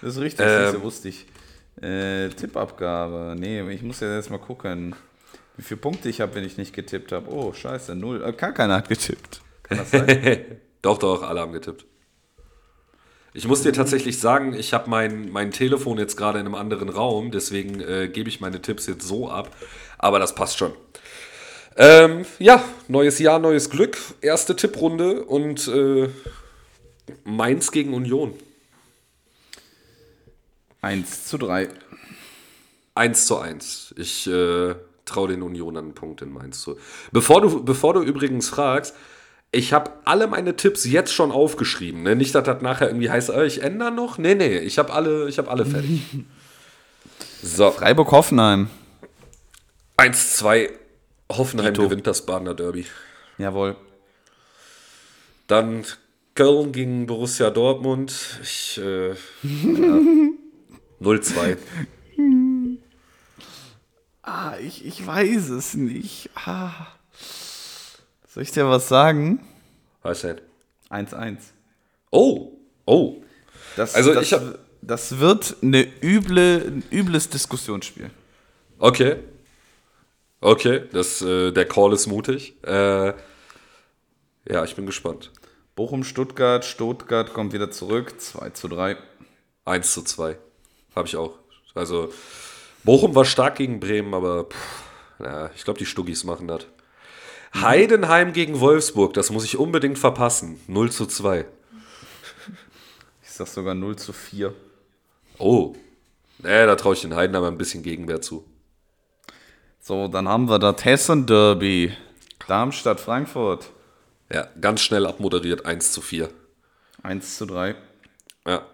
Das ist richtig, Ähm. siehste, wusste ich. Äh, Tippabgabe. Nee, ich muss ja jetzt mal gucken, wie viele Punkte ich habe, wenn ich nicht getippt habe. Oh, scheiße, null. Äh, gar keiner hat getippt. Kann das sein? Doch, doch, alle haben getippt. Ich muss dir tatsächlich sagen, ich habe mein, mein Telefon jetzt gerade in einem anderen Raum, deswegen äh, gebe ich meine Tipps jetzt so ab. Aber das passt schon. Ähm, ja, neues Jahr, neues Glück. Erste Tipprunde und äh, Mainz gegen Union. 1 zu 3. 1 zu 1. Ich äh, traue den Unionern einen Punkt in Mainz zu. Bevor du, bevor du übrigens fragst, ich habe alle meine Tipps jetzt schon aufgeschrieben. Ne? Nicht, dass das nachher irgendwie heißt, äh, ich ändere noch. Nee, nee, ich habe alle, ich hab alle fertig. so, Freiburg-Hoffenheim. 1-2. Hoffenheim Dito. gewinnt das Badener Derby. Jawohl. Dann Köln gegen Borussia Dortmund. Ich, äh, ja. 0-2. Ah, ich, ich weiß es nicht. Ah. Soll ich dir was sagen? Was denn? 1-1. Oh, oh. Das, Also das, ich hab- das wird eine üble, ein übles Diskussionsspiel. Okay. Okay, das, äh, der Call ist mutig. Äh, ja, ich bin gespannt. Bochum, Stuttgart, Stuttgart kommt wieder zurück, 2 zu 3. 1 zu 2. Habe ich auch. Also, Bochum war stark gegen Bremen, aber pff, ja, ich glaube, die Stuggis machen das. Heidenheim gegen Wolfsburg, das muss ich unbedingt verpassen. 0 zu 2. Ich sag sogar 0 zu 4. Oh. Nee, da traue ich den Heidenheim ein bisschen Gegenwehr zu. So, dann haben wir das Hessen-Derby. Darmstadt, Frankfurt. Ja, ganz schnell abmoderiert, 1 zu 4. 1 zu 3. Ja.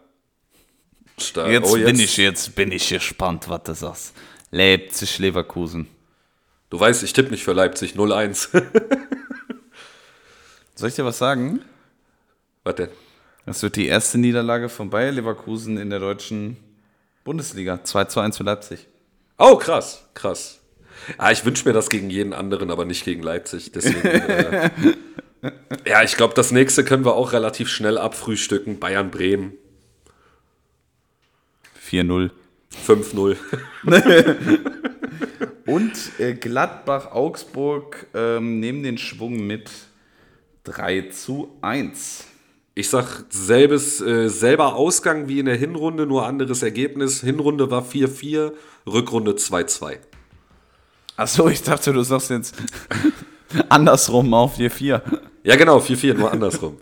Stark. Jetzt, oh, bin ich, jetzt bin ich gespannt, was du sagst. Leipzig, Leverkusen. Du weißt, ich tippe nicht für Leipzig 0-1. Soll ich dir was sagen? was denn? Das wird die erste Niederlage von Bayer Leverkusen in der deutschen Bundesliga. 2 zu 1 für Leipzig. Oh, krass, krass. Ah, ich wünsche mir das gegen jeden anderen, aber nicht gegen Leipzig. Deswegen, äh, ja, ich glaube, das nächste können wir auch relativ schnell abfrühstücken. Bayern-Bremen 4-0. 5-0. Und äh, Gladbach-Augsburg ähm, nehmen den Schwung mit 3 zu 1. Ich sag selbes, äh, selber Ausgang wie in der Hinrunde, nur anderes Ergebnis. Hinrunde war 4-4, Rückrunde 2-2. Achso, ich dachte, du sagst jetzt andersrum auf 4-4. Ja, genau, 4-4, nur andersrum.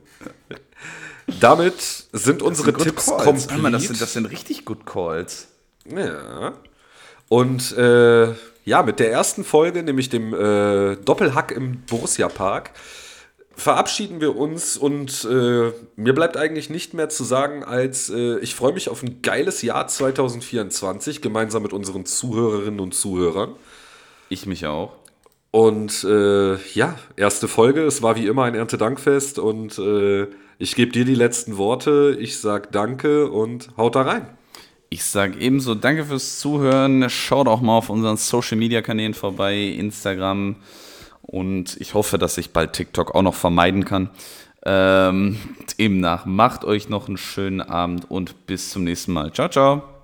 Damit sind unsere Tipps Calls. komplett. Mal, das, sind, das sind richtig good Calls. Ja. Und äh, ja, mit der ersten Folge, nämlich dem äh, Doppelhack im Borussia Park, verabschieden wir uns und äh, mir bleibt eigentlich nicht mehr zu sagen, als äh, ich freue mich auf ein geiles Jahr 2024 gemeinsam mit unseren Zuhörerinnen und Zuhörern. Ich mich auch. Und äh, ja, erste Folge, es war wie immer ein Erntedankfest und äh, ich gebe dir die letzten Worte, ich sag danke und haut da rein. Ich sage ebenso danke fürs Zuhören. Schaut auch mal auf unseren Social Media Kanälen vorbei, Instagram. Und ich hoffe, dass ich bald TikTok auch noch vermeiden kann. Ähm, demnach macht euch noch einen schönen Abend und bis zum nächsten Mal. Ciao, ciao.